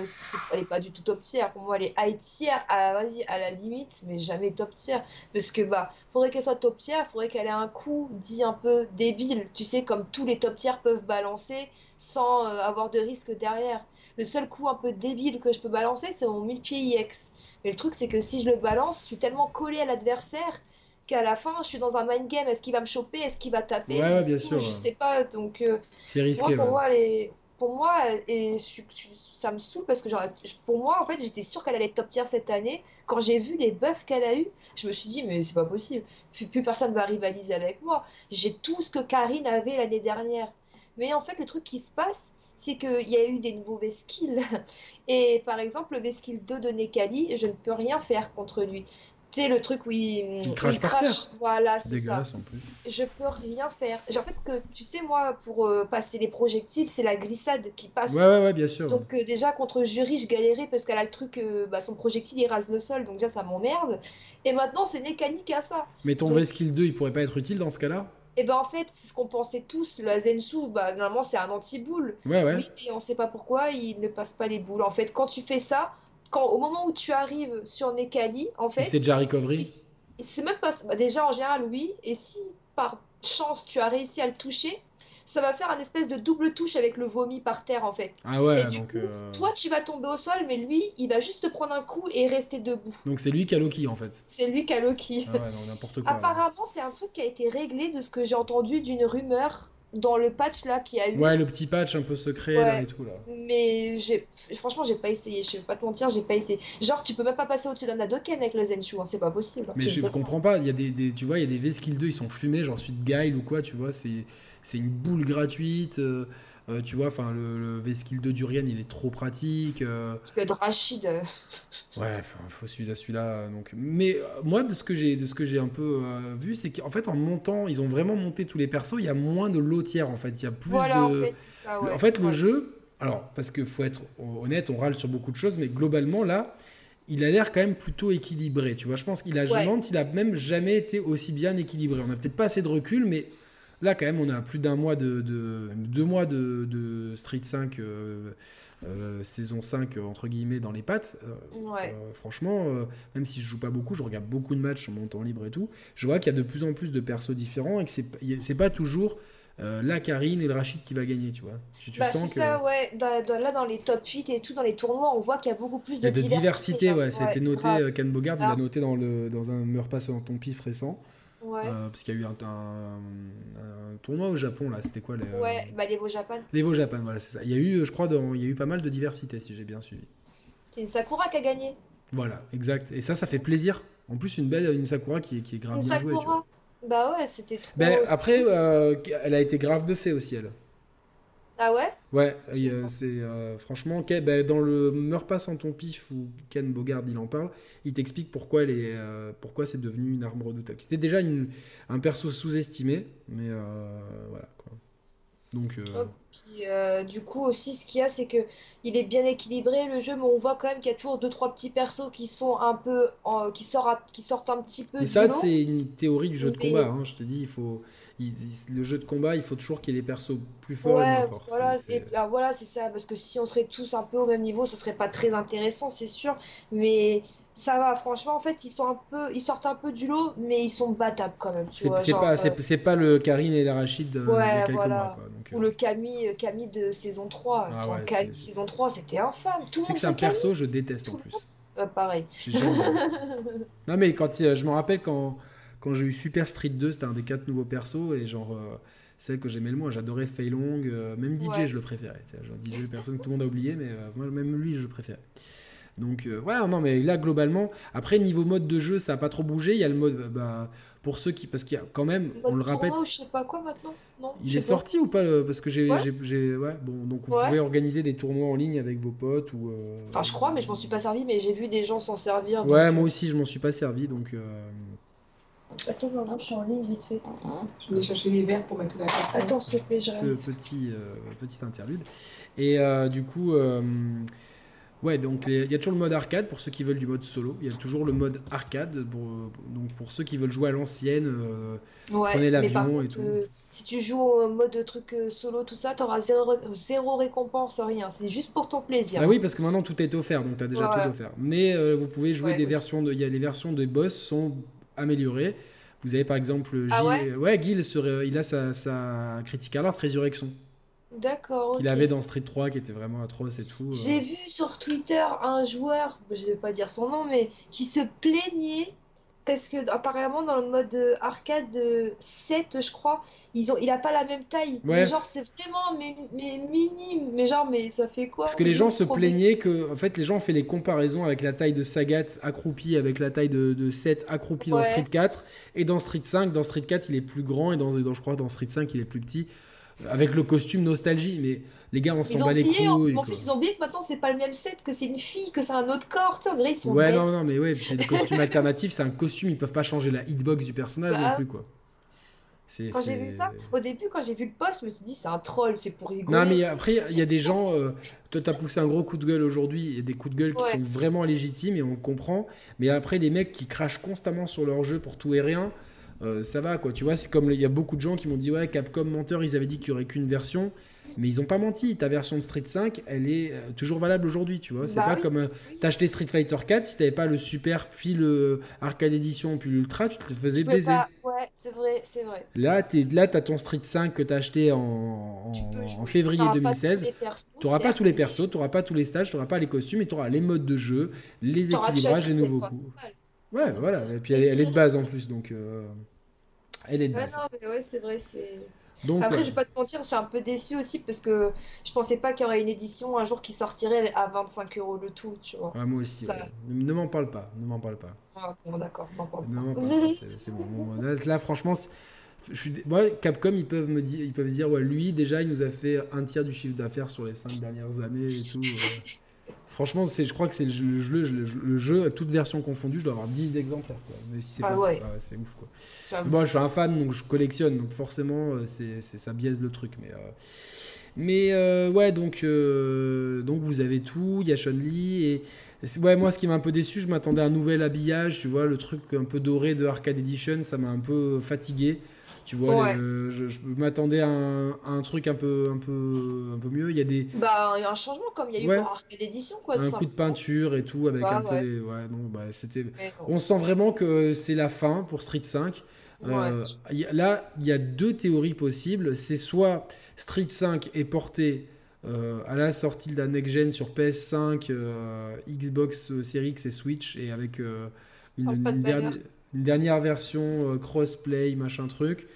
elle n'est pas du tout top tier. Pour moi, elle est high tier, à, vas-y, à la limite, mais jamais top tier. Parce que bah, faudrait qu'elle soit top tier, faudrait qu'elle ait un coup dit un peu débile, tu sais, comme tous les top tiers peuvent balancer sans euh, avoir de risque derrière. Le seul coup un peu débile que je peux balancer, c'est mon 1000 pieds IX. Mais le truc, c'est que si je le balance, je suis tellement collé à l'adversaire qu'à la fin, je suis dans un mind game. Est-ce qu'il va me choper? Est-ce qu'il va taper? Ouais, bien sûr. Je sais pas. Donc, euh, c'est risqué. Moi, pour, moi, les... pour moi, et ça me saoule parce que pour moi, en fait, j'étais sûre qu'elle allait être top tier cette année. Quand j'ai vu les buffs qu'elle a eu, je me suis dit, mais c'est pas possible. Plus personne va rivaliser avec moi. J'ai tout ce que Karine avait l'année dernière. Mais en fait, le truc qui se passe, c'est qu'il y a eu des nouveaux Veskills. *laughs* Et par exemple, le Veskill 2 de Nekali, je ne peux rien faire contre lui. Tu sais, le truc où il, il crache, par terre. Voilà, c'est ça. en plus. Je peux rien faire. En fait, que tu sais, moi, pour euh, passer les projectiles, c'est la glissade qui passe. Ouais, ouais, ouais bien sûr. Donc, euh, déjà, contre Jury, je galérais parce qu'elle a le truc, euh, bah, son projectile, il rase le sol. Donc, déjà, ça m'emmerde. Et maintenant, c'est mécanique à ça. Mais ton donc... skill 2, il pourrait pas être utile dans ce cas-là? Et eh ben en fait, c'est ce qu'on pensait tous, le Zenshu, bah, normalement c'est un anti-boule. Ouais, ouais. Oui, et on sait pas pourquoi il ne passe pas les boules. En fait, quand tu fais ça, quand, au moment où tu arrives sur Nekali, en fait. C'est déjà recovery c'est même pas. Bah, déjà, en général, oui. Et si par chance tu as réussi à le toucher, ça va faire un espèce de double touche avec le vomi par terre en fait. Ah ouais, et du coup, euh, toi tu vas tomber au sol, mais lui il va juste te prendre un coup et rester debout. Donc c'est lui qui a Loki en fait. C'est lui qui a Loki. Ah ouais, n'importe quoi. *laughs* Apparemment, c'est un truc qui a été réglé de ce que j'ai entendu d'une rumeur dans le patch là qui a eu. Ouais, le petit patch un peu secret et tout là. Mais j'ai franchement, j'ai pas essayé, je vais pas te mentir, j'ai pas essayé. Genre tu peux même pas passer au-dessus d'un Adoken avec le Zenshu, hein, c'est pas possible. Mais je, comprends pas, il y a des, tu vois, il y a des V-Skill 2, ils sont fumés, genre suite Guile ou quoi, tu vois, c'est c'est une boule gratuite. Euh, euh, tu vois, enfin, le, le V-Skill de Durian, il est trop pratique. Euh... de Rachid. Euh. Ouais, il faut celui-là, celui-là. Donc... Mais euh, moi, de ce que j'ai, de ce que j'ai un peu vu, c'est qu'en fait, en montant, ils ont vraiment monté tous les persos. Il y a moins de lotières, en fait. Il y a plus voilà, de. En fait, ça, ouais. en fait le jeu. Alors, parce qu'il faut être honnête, on râle sur beaucoup de choses, mais globalement, là, il a l'air quand même plutôt équilibré. Tu vois, je pense qu'il a, ouais. il a même jamais été aussi bien équilibré. On n'a peut-être pas assez de recul, mais Là, quand même, on a plus d'un mois de, deux mois de, Street 5, euh, euh, saison 5, entre guillemets, dans les pattes. Euh, franchement, même si je joue pas beaucoup, je regarde beaucoup de matchs en mon temps libre et tout. Je vois qu'il y a de plus en plus de persos différents et que c'est pas toujours la Karine et le Rachid qui va gagner, tu vois. Tu, bah, sens que... ça, ouais. là, dans les top 8 et tout, dans les tournois, on voit qu'il y a beaucoup plus de, diversité. de diversité. ouais, ça a été noté, Ken Bogard, il l'a noté dans, le, dans un meilleur passe en ton pif récent. Euh, parce qu'il y a eu un, tournoi au Japon, là, c'était quoi les, euh, Ouais, bah l'Evo Japan. L'Evo Japan, voilà, c'est ça. Il y a eu, je crois, dans... il y a eu pas mal de diversité, si j'ai bien suivi. C'est une Sakura qui a gagné. Voilà, exact. Et ça, ça fait plaisir. En plus, une belle une Sakura qui, qui est grave bien jouée. Tu vois. Bah ouais, c'était trop. Ben, après, euh, elle a été grave buffée aussi, elle. Ah ouais? Ouais, c'est euh, franchement bah, dans le Meurs pas sans ton pif où Ken Bogard il en parle, il t'explique pourquoi elle est, euh, pourquoi c'est devenu une arme redoutable. C'était déjà une, un perso sous-estimé, mais euh, voilà quoi. Donc. Oh, puis, du coup aussi ce qu'il y a c'est que il est bien équilibré le jeu, mais on voit quand même qu'il y a toujours deux trois petits persos qui sont un peu qui sortent qui sortent un petit peu. Mais ça c'est une théorie du jeu de combat. Hein, je te dis il faut le jeu de combat, il faut toujours qu'il y ait des persos plus forts et moins forts. Voilà, et, voilà, c'est ça. Parce que si on serait tous un peu au même niveau, ce serait pas très intéressant, c'est sûr. Mais ça va, franchement, en fait, ils sont un peu, ils sortent un peu du lot, mais ils sont battables quand même. C'est pas, euh, pas le Karine et l'Arachide de, ouais, de voilà. Ou euh. le Camille, Camille de saison 3. Ah Camille, saison 3, c'était infâme. Tout c'est que c'est un perso, je déteste en plus. pareil. *laughs* non, mais quand je me rappelle quand, quand j'ai eu Super Street 2, c'était un des quatre nouveaux persos, et genre. celle que j'aimais le moins. J'adorais Fei Long, même DJ, je le préférais. Genre, DJ, personne que tout le monde a oublié, mais moi, même lui, je le préférais. Donc, euh, ouais, non, mais là, globalement, après, niveau mode de jeu, ça n'a pas trop bougé. Il y a le mode, euh, bah, pour ceux qui. Parce qu'il y a quand même, on le répète. je sais pas quoi maintenant non, Il est sorti ou pas Parce que j'ai. Ouais. bon, donc vous pouvez organiser des tournois en ligne avec vos potes ou. Euh, enfin, je crois, mais je m'en suis pas servi, mais j'ai vu des gens s'en servir. Ouais, moi aussi, je m'en suis pas servi, donc. Attends, je suis en ligne vite fait. Je vais chercher les verres pour mettre la casse. Attends, s'il te plaît, Petit, petit interlude. Et du coup. Ouais, donc il y a toujours le mode arcade pour ceux qui veulent du mode solo. Il y a toujours le mode arcade pour, donc pour ceux qui veulent jouer à l'ancienne, euh, prenez l'avion et tout. Euh, si tu joues au mode truc euh, solo, tout ça, tu auras zéro, zéro, récompense, rien. C'est juste pour ton plaisir. Ah oui, parce que maintenant tout est offert, donc tu as déjà tout offert. Mais vous pouvez jouer des versions de. Il y a les versions de boss sont améliorées. Vous avez par exemple ah ouais, ouais Gil, il a sa, sa Critical Art Résurrection. D'accord. Qu'il avait dans Street 3 qui était vraiment atroce et tout. J'ai euh. vu sur Twitter un joueur, je vais pas dire son nom, mais qui se plaignait parce que apparemment dans le mode arcade 7 je crois ils ont il a pas la même taille. Mais genre c'est vraiment mais, mais, minime. Mais genre mais ça fait quoi parce que les gens se plaignaient que en fait les gens ont fait les comparaisons avec la taille de Sagat accroupi avec la taille de, de 7 accroupi dans Street 4 et dans Street 5 dans Street 4 il est plus grand. Et dans, dans je crois dans Street 5 il est plus petit. Avec le costume nostalgie. Mais les gars, on s'en bat les couilles. En, plus, ils ont oublié que maintenant, c'est pas le même set, que c'est une fille, que c'est un autre corps. Tu sais, on dirait ils sont. Ouais, non, non, mais ouais, c'est des *laughs* costumes alternatifs. C'est un costume, ils peuvent pas changer la hitbox du personnage non bah. plus, quoi. Quand j'ai vu ça, au début, quand j'ai vu le post, je me suis dit, c'est un troll, c'est pour rigoler. Non, mais après, il y a des gens. *laughs* Euh, toi, t'as poussé un gros coup de gueule aujourd'hui, et des coups de gueule qui sont vraiment légitimes, et on comprend. Mais après, des mecs qui crachent constamment sur leur jeu pour tout et rien. Euh, ça va quoi. Tu vois, c'est comme il y a beaucoup de gens qui m'ont dit ouais, Capcom menteur, ils avaient dit qu'il y aurait qu'une version. Mais ils ont pas menti. Ta version de Street 5, elle est euh, toujours valable aujourd'hui, tu vois. C'est bah pas comme euh, t'achetais Street Fighter 4, si t'avais pas le Super, puis le Arcade Edition, puis l'Ultra, tu te faisais baiser. Ouais, c'est vrai, c'est vrai. Là, es, là, t'as ton Street 5 que t'as acheté en, en, février 2016. T'auras pas tous les persos, t'auras pas tous les stages, t'auras pas les costumes, et t'auras les modes de jeu, les équilibrages, les nouveaux coups. Ouais, voilà. Et puis elle, est de base en plus, donc. Euh, elle est de base. Ouais, non, mais ouais, c'est vrai. C'est... Donc, Après, je vais pas te mentir, je suis un peu déçu aussi parce que je pensais pas qu'il y aurait une édition un jour qui sortirait à 25 euros le tout, tu vois. Ah, moi aussi. Ne, m'en parle pas, ne m'en parle pas. Ah, bon, d'accord, m'en parle pas. c'est, bon. là, franchement, je suis... Capcom, ils peuvent me dire, ils peuvent dire, ouais, lui, déjà, il nous a fait un tiers du chiffre d'affaires sur les 5 dernières années et tout. Franchement, c'est, je crois que c'est le jeu, le, jeu, toute version confondue, je dois avoir 10 exemplaires. Mais si c'est ah ouais. c'est ouf. Quoi. Moi, je suis un fan, donc je collectionne, donc forcément, euh, c'est, ça biaise le truc. Mais, euh, mais euh, ouais, donc, donc vous avez tout, il y a Chun-Li. Et, ouais, moi, ce qui m'a un peu déçu, je m'attendais à un nouvel habillage, tu vois, le truc un peu doré de Arcade Edition, ça m'a un peu fatigué. Tu vois, je, m'attendais à, un, truc un peu, un, peu, un peu mieux. Il y a des. Bah, il y a un changement comme il y a eu pour Arcade Edition, quoi. Un coup de peinture et tout, avec un peu. Ouais, non, bah, c'était. On sent vraiment que c'est la fin pour Street 5. Euh, là, il y a deux théories possibles. C'est soit Street 5 est porté euh, à la sortie de la next gen sur PS5, euh, Xbox Series X et Switch, et avec une, une, dernière, une, dernière, version crossplay, machin truc.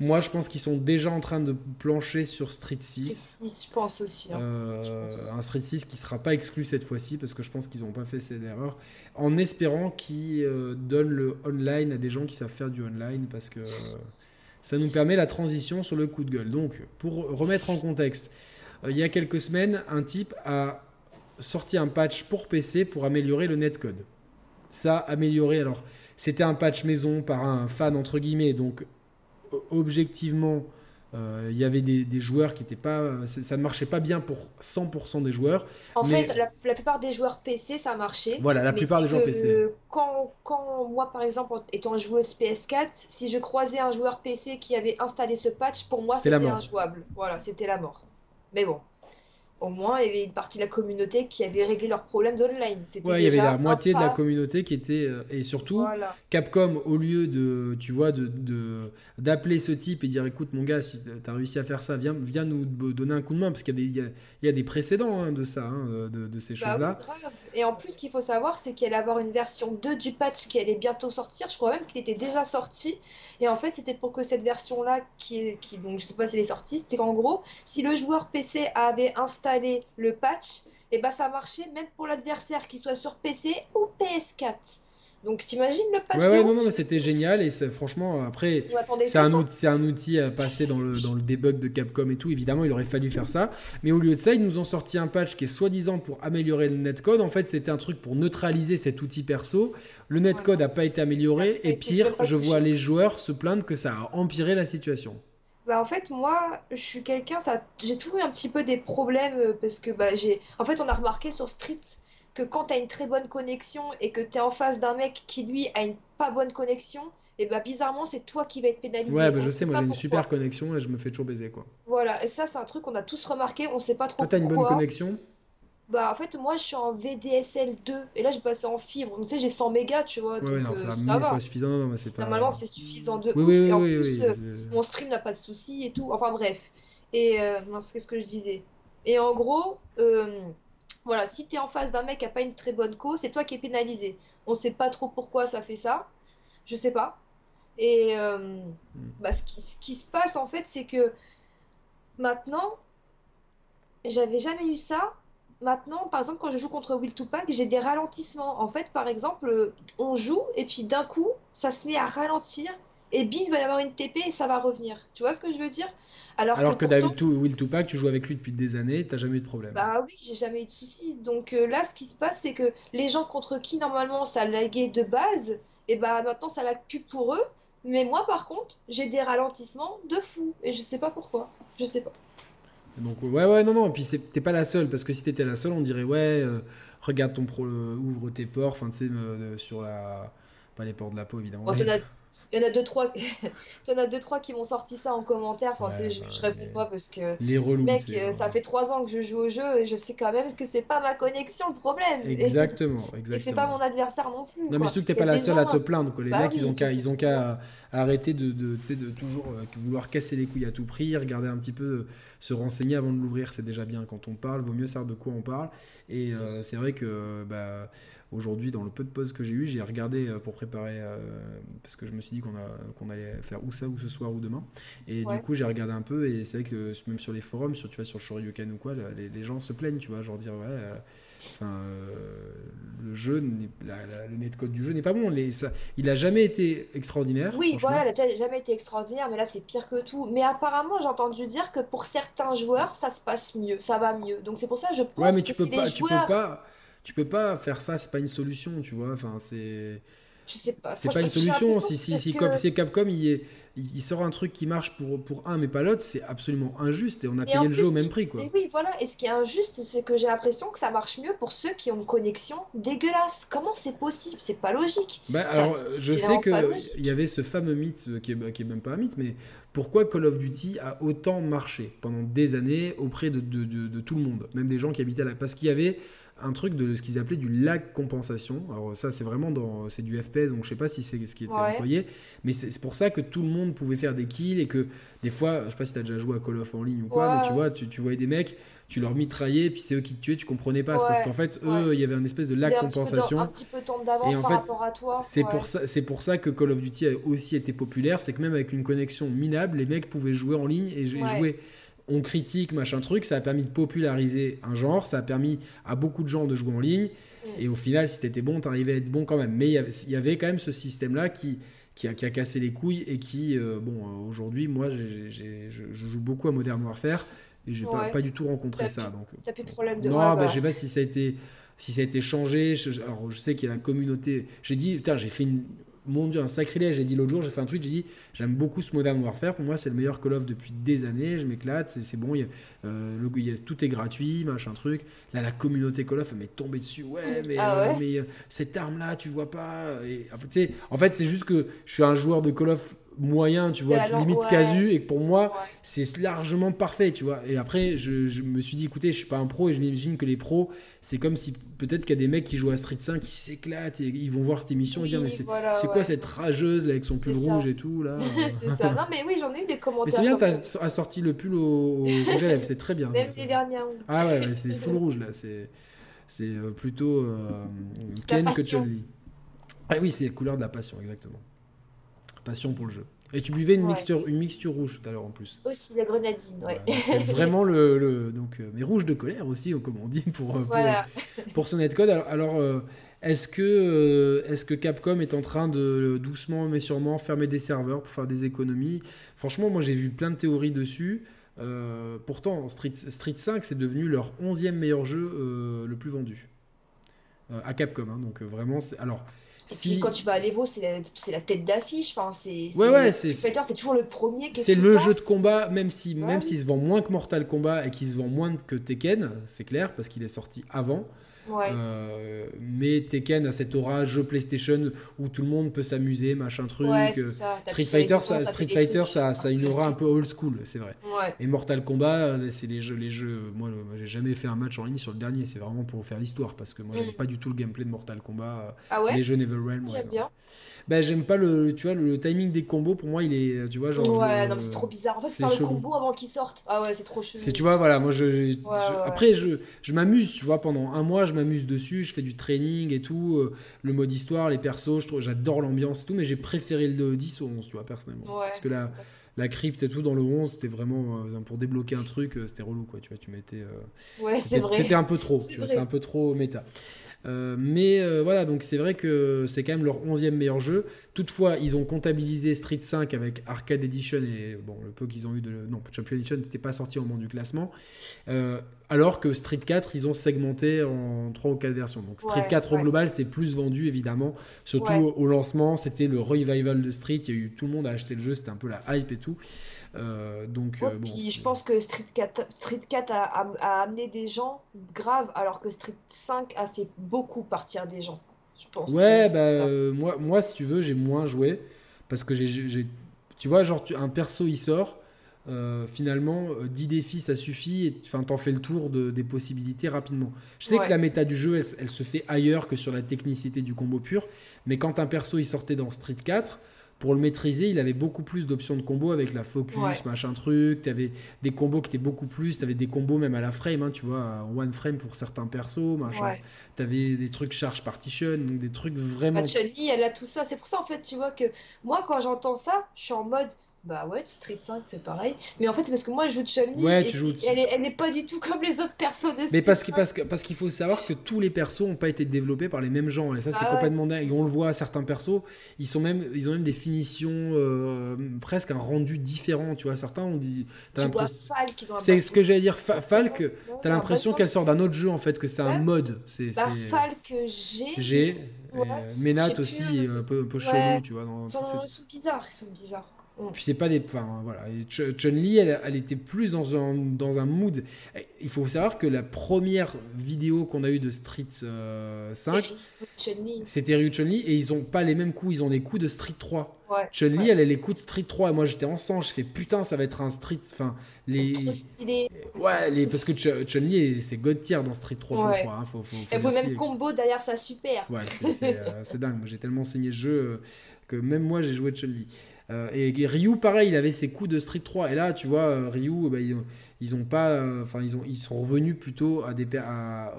Moi, je pense qu'ils sont déjà en train de plancher sur Street 6. je pense aussi. Hein. Euh, un Street 6 qui ne sera pas exclu cette fois-ci, parce que je pense qu'ils n'ont pas fait cette erreur, en espérant qu'ils euh, donnent le online à des gens qui savent faire du online, parce que ça nous permet la transition sur le coup de gueule. Donc, pour remettre en contexte, euh, il y a quelques semaines, un type a sorti un patch pour PC pour améliorer le netcode. Ça, amélioré, alors, c'était un patch maison par un fan, entre guillemets, donc objectivement, euh, il y avait des, joueurs qui n'étaient pas. Ça ne marchait pas bien pour 100% des joueurs. En fait, la, plupart des joueurs PC, ça marchait. Voilà, la plupart des joueurs PC. Quand, quand, moi, par exemple, étant joueuse PS4, si je croisais un joueur PC qui avait installé ce patch, pour moi, c'était injouable. Voilà, c'était la mort. Mais bon. Au moins il y avait une partie de la communauté qui avait réglé leurs problèmes d'online. Ouais, il y avait la moitié de la communauté qui était euh, et surtout Capcom au lieu de tu vois de d'appeler ce type et dire écoute mon gars si tu as réussi à faire ça viens viens nous donner un coup de main parce qu'il y a des il y, a, des précédents hein, de ça hein, de, de, ces bah choses là. et en plus ce qu'il faut savoir c'est qu'il allait avoir une version 2 du patch qui allait bientôt sortir. Je crois même qu'il était déjà sorti et en fait c'était pour que cette version là qui qui donc je sais pas si elle est sortie c'était qu'en gros si le joueur PC avait installé le patch, et bah ça marchait même pour l'adversaire, qui soit sur PC ou PS4. Donc t'imagines le patch Ouais, ouais, non, non, c'était génial et franchement, après, c'est un, outil, un outil à passer dans le, dans le debug de Capcom et tout. Évidemment, il aurait fallu faire ça. Mais au lieu de ça, ils nous ont sorti un patch qui est soi-disant pour améliorer le netcode. En fait, c'était un truc pour neutraliser cet outil perso. Le netcode n'a pas été amélioré et pire, je vois les joueurs se plaindre que ça a empiré la situation. Bah en fait moi je suis quelqu'un ça j'ai toujours eu un petit peu des problèmes euh, parce que bah j'ai en fait on a remarqué sur Street que quand tu as une très bonne connexion et que tu es en face d'un mec qui lui a une pas bonne connexion et bah bizarrement c'est toi qui vas être pénalisé. Ouais bah, je sais moi j'ai une super connexion et je me fais toujours baiser quoi. Voilà et ça c'est un truc qu'on a tous remarqué on sait pas trop Toi t'as une bonne connexion? Bah, en fait, moi, je suis en VDSL 2 et là, je passe en fibre. Tu sais, j'ai 100 mégas, tu vois. Ouais, donc, non, euh, ça va. suffisant. Non, mais pas... Normalement, c'est suffisant de oui, Oui, et en plus, euh, mon stream n'a pas de soucis et tout. Enfin, bref. Et euh, qu'est-ce que je disais Et en gros, euh, voilà, si t'es en face d'un mec qui a pas une très bonne co, c'est toi qui es pénalisé. On sait pas trop pourquoi ça fait ça. Je sais pas. Et hmm. bah, ce, qui, ce qui se passe, en fait, c'est que maintenant, j'avais jamais eu ça maintenant, par exemple, quand je joue contre Will Tupac, j'ai des ralentissements. En fait, par exemple, on joue et puis d'un coup, ça se met à ralentir et bim, il va y avoir une TP et ça va revenir. Tu vois ce que je veux dire? Alors, Alors que, David Will Tupac, tu joues avec lui depuis des années, t'as jamais eu de problème. Bah oui, j'ai jamais eu de soucis. Donc euh, là, ce qui se passe, c'est que les gens contre qui normalement ça laguait de base, et bah maintenant ça lag plus pour eux. Mais moi, par contre, j'ai des ralentissements de fou et je sais pas pourquoi. Je sais pas. Donc ouais ouais non non et puis t'es pas la seule parce que si t'étais la seule on dirait ouais euh, regarde ton pro euh, ouvre tes ports enfin tu sais euh, sur la pas les ports de la peau évidemment. Il y en a deux trois, *laughs* il y en a deux trois qui m'ont sorti ça en commentaire. Enfin, tu sais, je, bah, réponds pas parce que les relous, mec, euh, ça fait trois ans que je joue au jeu et je sais quand même que c'est pas ma connexion le problème. Exactement, *laughs* exactement. Et c'est pas mon adversaire non plus. Non, mais surtout que t'es pas la seule à te plaindre. Les bah mecs, ils ont qu'à, ils ont qu'à arrêter de, de, de toujours euh, vouloir casser les couilles à tout prix, regarder un petit peu, euh, se renseigner avant de l'ouvrir, c'est déjà bien quand on parle. Vaut mieux savoir de quoi on parle. Et c'est vrai que bah Aujourd'hui, dans le peu de pauses que j'ai eu, j'ai regardé euh, pour préparer, euh, parce que je me suis dit qu'on allait faire ou ça ou ce soir ou demain. Et du coup, j'ai regardé un peu, et c'est vrai que même sur les forums, sur, tu vois, sur Shoryuken ou quoi, les, gens se plaignent, tu vois, genre dire, ouais. Euh, enfin, le jeu, le netcode du jeu n'est pas bon. Les, ça, il a jamais été extraordinaire. Oui, voilà, il a jamais été extraordinaire, mais là c'est pire que tout. Mais apparemment, j'ai entendu dire que pour certains joueurs, ça se passe mieux, ça va mieux. Donc c'est pour ça que je pense ouais, mais tu que peux pas, tu peux pas tu peux pas faire ça, c'est pas une solution, tu vois. Enfin, c'est. Je sais pas. C'est pas une solution. Si, si, si, Capcom il, est, il, sort un truc qui marche pour, pour un mais pas l'autre, c'est absolument injuste et on a payé le jeu au même prix. Quoi. Et oui, voilà. Et ce qui est injuste, c'est que j'ai l'impression que ça marche mieux pour ceux qui ont une connexion dégueulasse. Comment c'est possible? C'est pas logique. Bah, alors, je sais qu'il y avait ce fameux mythe euh, qui est, qui est même pas un mythe, mais pourquoi Call of Duty a autant marché pendant des années auprès de, de, de, de tout le monde, même des gens qui habitaient là? Parce qu'il y avait un truc de ce qu'ils appelaient du lag compensation. Alors ça, c'est vraiment dans, c'est du FPS, donc je sais pas si c'est ce qui était employé, mais c'est pour ça que tout le monde pouvait faire des kills et que des fois, je sais pas si tu as déjà joué à Call of en ligne ou quoi, mais tu vois, tu, tu voyais des mecs, tu leur mitraillaient, puis c'est eux qui te tuaient, tu comprenais pas. C'est parce qu'en fait, eux, il y avait un espèce de lag compensation. un petit peu d'avance par rapport à toi. C'est pour ça, c'est pour ça que Call of Duty a aussi été populaire, c'est que même avec une connexion minable, les mecs pouvaient jouer en ligne et jouer on critique, machin truc, ça a permis de populariser un genre, ça a permis à beaucoup de gens de jouer en ligne, mm. et au final, si t'étais bon, t'arrivais à être bon quand même. Mais il y avait, quand même ce système-là qui, qui a, cassé les couilles et qui, euh, bon, euh, aujourd'hui, moi, je, joue beaucoup à Modern Warfare et j'ai pas, pas du tout rencontré ça. Donc, T'as plus de problème de Non, bah, bah, je sais pas si ça a été, si ça a été changé. alors, je sais qu'il y a la communauté. J'ai dit, putain, j'ai fait une, mon dieu, un sacrilège. J'ai dit l'autre jour, j'ai fait un tweet, j'ai dit j'aime beaucoup ce Modern Warfare. Pour moi, c'est le meilleur Call of depuis des années. Je m'éclate, c'est bon. Euh, le, tout est gratuit, machin truc. Là, la communauté Call of, elle m'est tombée dessus. Ouais, mais, ah euh, mais euh, cette arme-là, tu vois pas. Et, en fait, c'est juste que je suis un joueur de Call of moyen, tu vois, limite casu, et que pour moi, c'est largement parfait, tu vois. Et après, je, me suis dit, écoutez, je suis pas un pro, et je m'imagine que les pros, c'est comme si peut-être qu'il y a des mecs qui jouent à Street 5 qui s'éclatent, et ils vont voir cette émission et dire, mais c'est quoi cette rageuse là, avec son pull rouge et tout, là? *laughs* C'est ça, non, mais oui, j'en ai eu des commentaires. Mais c'est bien, t'as sorti le pull au, rouge à lèvres, c'est très bien. Même les derniers. Ah ouais, c'est full *laughs* rouge, là, c'est euh, plutôt euh, Ken que chun Ah oui, c'est couleur de la passion, exactement passion pour le jeu. Et tu buvais une, mixture, une mixture rouge tout à l'heure en plus. Aussi, la grenadine, ouais. c'est vraiment le, donc, euh, mais rouge de colère aussi, comme on dit, pour, euh, pour, pour ce netcode. Alors, alors euh, est-ce que, est que Capcom est en train de doucement mais sûrement fermer des serveurs pour faire des économies? Franchement, moi j'ai vu plein de théories dessus. pourtant, Street, Street 5, c'est devenu leur 11e meilleur jeu le plus vendu. à Capcom, hein. donc vraiment, alors puis quand tu vas à l'Evo, c'est la, la, tête d'affiche. Enfin, c'est, ouais, ouais, c'est, c'est toujours le premier. C'est le jeu de combat, même si, même s'il se vend moins que Mortal Kombat et qu'il se vend moins que Tekken, c'est clair, parce qu'il est sorti avant. Euh, mais Tekken a cette aura jeu PlayStation où tout le monde peut s'amuser, machin truc. Street Fighter, ça, Street Fighter, ça, ça a une aura un peu old school, c'est vrai. Et Mortal Kombat, euh, c'est les jeux, les jeux. Moi, j'ai jamais fait un match en ligne sur le dernier. C'est vraiment pour faire l'histoire parce que moi, j'aime mm. pas du tout le gameplay de Mortal Kombat. Ah les jeux Neverrealm. bien ben j'aime pas le tu vois le, timing des combos pour moi il est tu vois genre ouais non mais c'est trop bizarre en fait c'est le combo avant qu'il sorte ah ouais c'est trop chelou c'est tu vois voilà moi je, après je, je m'amuse tu vois pendant un mois je m'amuse dessus je fais du training et tout euh, le mode histoire les persos je trouve j'adore l'ambiance et tout mais j'ai préféré le 10 au 11 tu vois personnellement. Parce que la la crypte et tout dans le 11 c'était vraiment euh, pour débloquer un truc euh, c'était relou quoi tu vois tu mettais ouais c'est vrai. c'était un peu trop c'était un peu trop méta euh, mais euh, voilà, donc c'est vrai que c'est quand même leur 11e meilleur jeu. Toutefois, ils ont comptabilisé Street 5 avec Arcade Edition et bon, le peu qu'ils ont eu de. Non, Champion Edition n'était pas sorti au moment du classement. Euh, alors que Street 4, ils ont segmenté en 3 ou 4 versions. Donc Street 4 au global, c'est plus vendu évidemment. Surtout au lancement, c'était le revival de Street. Il y a eu tout le monde a acheté le jeu, c'était un peu la hype et tout. Euh, donc, euh, puis je pense que Street 4, Street 4 a, a, amené des gens graves, alors que Street 5 a fait beaucoup partir des gens. Je pense ouais, bah, euh, moi, moi, si tu veux, j'ai moins joué. Parce que j'ai. Tu vois, genre, un perso il sort. finalement, 10 défis ça suffit et t'en fais le tour de, des possibilités rapidement. Je sais que la méta du jeu elle, elle, se fait ailleurs que sur la technicité du combo pur, mais quand un perso il sortait dans Street 4, pour le maîtriser, il avait beaucoup plus d'options de combos avec la focus, machin truc. Tu avais des combos qui étaient beaucoup plus. Tu avais des combos même à la frame, hein, tu vois, one frame pour certains persos, machin. Tu avais des trucs charge partition, donc des trucs vraiment. Bah, Chun-Li, elle a tout ça. C'est pour ça, en fait, tu vois, que moi, quand j'entends ça, je suis en mode bah ouais, Street 5 c'est pareil. Mais en fait, c'est parce que moi je joue Chun-Li. Ouais, elle, est, elle est pas du tout comme les autres persos de Street Mais parce qu'il parce, que, parce qu'il faut savoir que tous les persos n'ont pas été développés par les mêmes gens. Et ça, c'est bah complètement dingue. On le voit, certains persos, ils, sont même, ils ont même des finitions, euh, presque un rendu différent. Tu vois, certains ont dit. C'est ce que j'allais dire. Falk, t'as l'impression qu'elle sort d'un autre jeu en fait, que c'est un mode. C'est, bah, Falk, G. G. Ouais. Ménat aussi, un peu, peu chelou, tu vois. Dans ils, sont, ils sont bizarres, ils sont bizarres. Mm. Puis c'est pas des. Enfin voilà. Chun-Li, elle, elle, était plus dans un, dans un mood. Il faut savoir que la première vidéo qu'on a eue de Street 5, euh, c'était Ryu Chun-Li et ils ont pas les mêmes coups. Ils ont des coups de Street 3. Chun-Li, elle a les coups de Street 3. Et moi j'étais en sang, je fais putain, ça va être un Street. Enfin, les. Trop stylé. Ouais, les... parce que Chun-Li, c'est God tier dans Street 3. Ouais. Hein, faut, faut, faut même combo derrière ça super. Ouais, c'est euh, dingue. Moi j'ai tellement saigné le jeu euh, que même moi j'ai joué Chun-Li. Euh, et Ryu, pareil, il avait ses coups de Street 3. Et là, tu vois, euh, Ryu, bah, ils, ont pas, euh, enfin, ils, ont, ils sont revenus plutôt à des,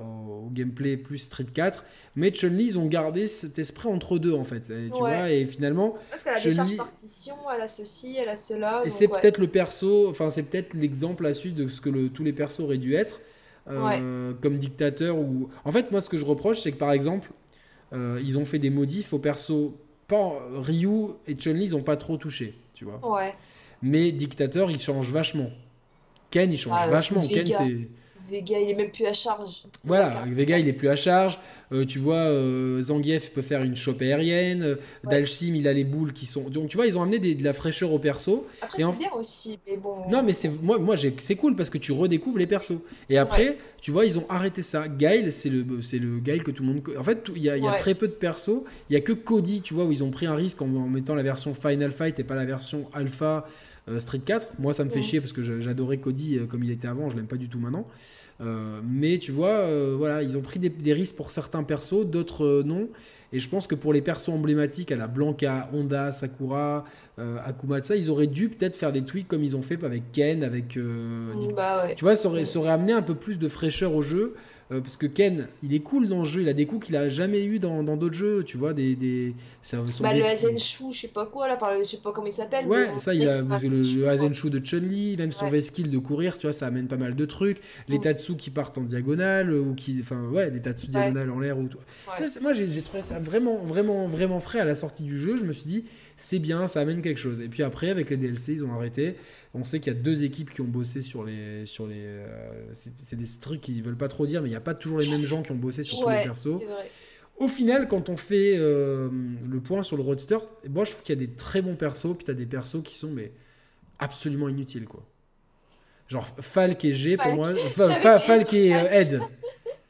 au gameplay plus Street 4. Mais Chun-Li, ils ont gardé cet esprit entre deux, en fait. Et, tu vois, et finalement. Parce qu'elle a des charges partitions, elle a ceci, elle a cela. Et c'est peut-être le perso, enfin, c'est peut-être l'exemple à suivre de ce que le, tous les persos auraient dû être. comme dictateur ou en fait moi ce que je reproche c'est que par exemple ils ont fait des modifs aux persos pas, Ryu et Chun-Li, ils ont pas trop touché, tu vois. Ouais. Mais Dictateur, il change vachement. Ken, il change ah, vachement. Ken, c'est. Vega, il est même plus à charge. Voilà, Vega, il est plus à charge. Euh, tu vois, euh, Zangief peut faire une chope aérienne. Euh, Dalsim, il a les boules qui sont. Donc, tu vois, ils ont amené de la fraîcheur au perso. Après, c'est bien aussi, mais bon. Non, mais c'est moi, moi c'est cool parce que tu redécouvres les persos. Et après, tu vois, ils ont arrêté ça. Gail, c'est le, c'est le Gail que tout le monde. En fait, il y a, y a très peu de persos. Il y a que Cody, tu vois, où ils ont pris un risque en, mettant la version Final Fight et pas la version Alpha. Street 4, moi ça me fait chier parce que j'adorais Cody comme il était avant, je l'aime pas du tout maintenant. Euh, mais tu vois, euh, voilà, ils ont pris des, risques pour certains persos, d'autres euh, non. Et je pense que pour les persos emblématiques, à la Blanca, Honda, Sakura, Akumatsu, ils auraient dû peut-être faire des tweaks comme ils ont fait avec Ken, avec. Bah tu vois, ça aurait, ça aurait, amené un peu plus de fraîcheur au jeu. Euh, parce que Ken, il est cool dans le jeu, il a des coups qu'il a jamais eu dans d'autres jeux, tu vois, des... des bah, le Azenshu, je sais pas quoi, là, je sais pas comment il s'appelle. Ouais, ça, il a le, le Azenshu de Chun-Li, même son V-Skill de courir, tu vois, ça amène pas mal de trucs. Les. Tatsu qui partent en diagonale, ou qui... Enfin, ouais, des Tatsu diagonales en l'air. ou tout. moi, j'ai trouvé ça vraiment, vraiment, vraiment frais à la sortie du jeu, je me suis dit, c'est bien, ça amène quelque chose. Et puis après, avec les DLC, ils ont arrêté. On sait qu'il y a deux équipes qui ont bossé sur les. Sur les euh, c'est des trucs qu'ils veulent pas trop dire, mais il n'y a pas toujours les mêmes gens qui ont bossé sur tous les persos. Au final, quand on fait euh, le point sur le roadster, moi je trouve qu'il y a des très bons persos, puis tu as des persos qui sont mais absolument inutiles quoi. Genre Falk et G pour moi. *laughs* Falk et euh, Ed.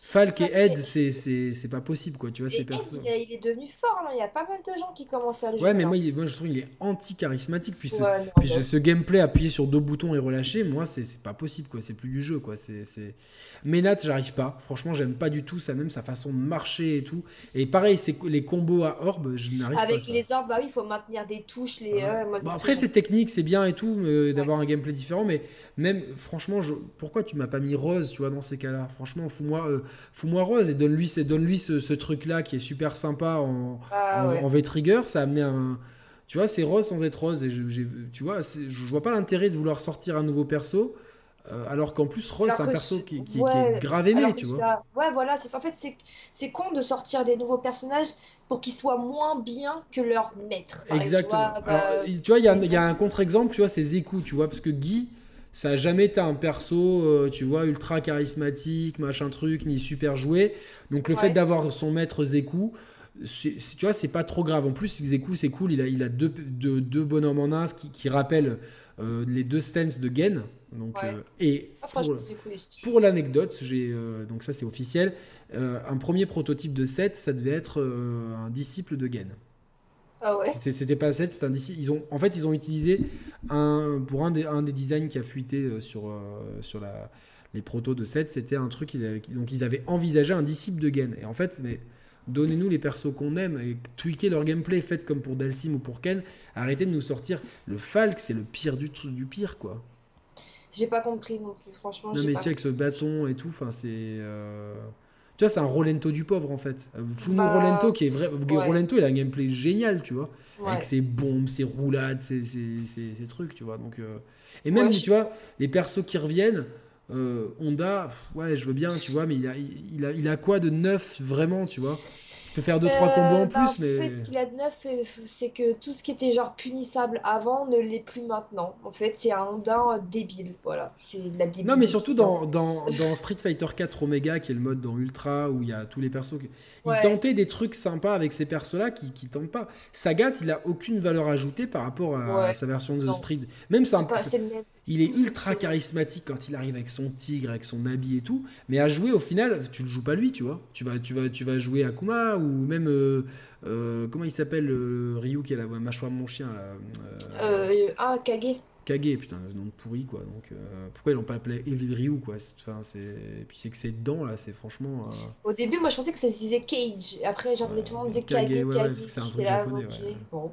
Falk et Ed, c'est pas possible, quoi, tu vois, ces persos. Il, est devenu fort, il y a pas mal de gens qui commencent à le jouer. Ouais, mais moi, moi, je trouve qu'il est anti-charismatique. Puis, ce, puis ce gameplay appuyé sur deux boutons et relâché, moi, c'est pas possible, quoi, c'est plus du jeu, quoi. c'est Ménat, j'arrive pas. Franchement, j'aime pas du tout ça, même sa façon de marcher et tout. Et pareil, c'est les combos à orbes, je n'arrive pas. Avec les orbes, bah oui, il faut maintenir des touches. Les, bon, après, c'est technique, c'est bien et tout, euh, d'avoir un gameplay différent, mais même, franchement, je... pourquoi tu m'as pas mis Rose, tu vois, dans ces cas-là? Franchement, fous-moi euh, fous Rose et donne-lui donne -lui ce, ce truc-là qui est super sympa en, ah, en, V-Trigger. Ça a amené un. Tu vois, c'est Rose sans être Rose. Et je, tu vois, je vois pas l'intérêt de vouloir sortir un nouveau perso. Euh, alors qu'en plus, Rose, c'est un perso qui, qui, est grave aimé, tu vois. Ouais, voilà, en fait, c'est con de sortir des nouveaux personnages pour qu'ils soient moins bien que leur maître. Exactement. Bah, tu vois, il y a, y a, un contre-exemple, tu vois, c'est Zeku, tu vois, parce que Guy, ça a jamais été un perso, euh, tu vois, ultra charismatique, machin truc, ni super joué. Donc le fait d'avoir son maître Zeku, tu vois, c'est pas trop grave. En plus, Zeku, c'est cool, il a, il a deux, deux, bonhommes en un qui, qui rappellent euh, les deux stances de Gen. Donc, euh, et ah, pour, l'anecdote, j'ai donc ça c'est officiel. un premier prototype de 7, ça devait être un disciple de Gen. Ah ouais. C'était pas 7, c'était un Ils ont, en fait, ils ont utilisé un, pour un des, un des designs qui a fuité euh, sur, euh, sur la, les protos de 7, c'était un truc, ils avaient, donc ils avaient envisagé un disciple de Gen. Et en fait, mais donnez-nous les persos qu'on aime et tweaker leur gameplay, faites comme pour Dalsim ou pour Ken. Arrêtez de nous sortir. Le Falk, c'est le pire du, du pire, quoi. J'ai pas compris non plus, franchement. Non, mais tu avec ce bâton et tout, enfin, c'est. Euh, tu vois, c'est un Rolento du pauvre en fait. Fumo bah, Rolento qui est vrai. Rolento, il a un gameplay génial, tu vois. Avec ses bombes, ses roulades, ses, ses, trucs, tu vois. Donc, euh, Et même, tu vois, les persos qui reviennent, euh, Honda, ouais, je veux bien, tu vois, mais il a, il a, il a quoi de neuf vraiment, tu vois? Peut faire 2-3 combos en euh, bah, plus, mais. En fait, ce qu'il a de neuf, euh, c'est que tout ce qui était genre punissable avant ne l'est plus maintenant. En fait, c'est un Honda débile. Voilà, c'est de la débile. Non, mais surtout dans, dans, dans, Street Fighter 4 Omega, qui est le mode dans Ultra, où il y a tous les persos. Il tentait des trucs sympas avec ces persos-là qui, qui tentent pas. Sagat, il a aucune valeur ajoutée par rapport à, sa version de The Street. Même un. Il est ultra charismatique quand il arrive avec son tigre, avec son habit et tout. Mais à jouer, au final, tu le joues pas lui, tu vois. Tu vas, tu vas, tu vas jouer Akuma ou même. Euh, euh, comment il s'appelle Ryu qui a la mâchoire de mon chien là, euh, Ah, Kage. Kage, putain, le nom pourri quoi. Donc pourquoi ils l'ont pas appelé Evil Ryu quoi? Enfin c'est puis c'est que c'est dedans là, c'est franchement. Au début, moi je pensais que ça se disait Cage. Après, j'entendais tout le monde dire Kage, Kage, parce que c'est un truc japonais. Bon.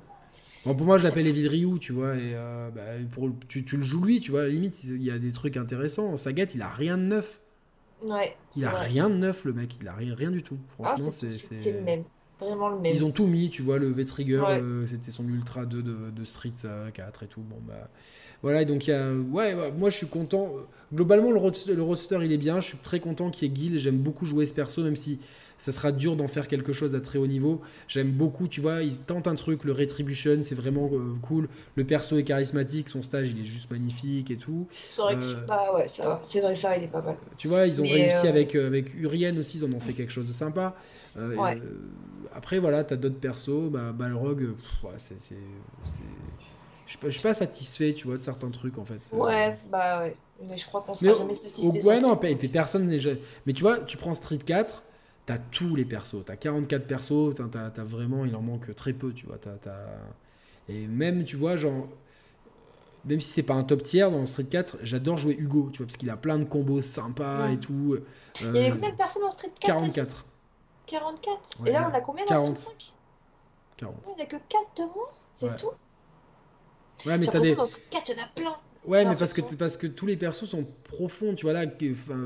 Bon, pour moi, je l'appelle Evil Ryu, tu vois, et euh, bah, pour, tu, tu, le joues lui, tu vois, à la limite, il y a des trucs intéressants. Sagat, il a rien de neuf. Ouais. Il a rien de neuf, le mec, il a rien, rien du tout. Ah, Franchement, c'est le même. Vraiment le même. Ils ont tout mis, tu vois, le V-Trigger, euh, c'était son Ultra 2 de, de Street 4 et tout. Bon, bah. Voilà, donc il y a, ouais, moi je suis content. Globalement, le roster, le roster il est bien. Je suis très content qu'il y ait Guil. J'aime beaucoup jouer ce perso, même si ça sera dur d'en faire quelque chose à très haut niveau. J'aime beaucoup, tu vois, ils tentent un truc, le Retribution, c'est vraiment euh, cool. Le perso est charismatique, son stage, il est juste magnifique et tout. C'est vrai, euh, bah ouais, ça va. C'est vrai, ça, il est pas mal. Tu vois, ils ont réussi euh, avec, avec Urien aussi, ils en ont fait quelque chose de sympa. après, voilà, t'as d'autres persos, bah, Balrog, c'est. Je suis pas satisfait, tu vois, de certains trucs en fait. Ouais, bah ouais. Mais je crois qu'on sera jamais satisfait. Ouais, non, personne n'est. Mais tu vois, tu prends Street 4, t'as tous les persos. T'as 44 persos, t'as as, vraiment, il en manque très peu, tu vois. Et même, tu vois, genre, même si c'est pas un top tiers dans Street 4, j'adore jouer Hugo, tu vois, parce qu'il a plein de combos sympas et tout. il y avait combien de persos dans Street 4 44. 44 Et là, on a combien dans 40. Street 5 40. Il n'y a que 4 de moins, c'est tout Ouais, mais t'as des. Dans Street 4, il y en a plein. Ouais, mais parce que, parce que tous les persos sont profonds, tu vois, là,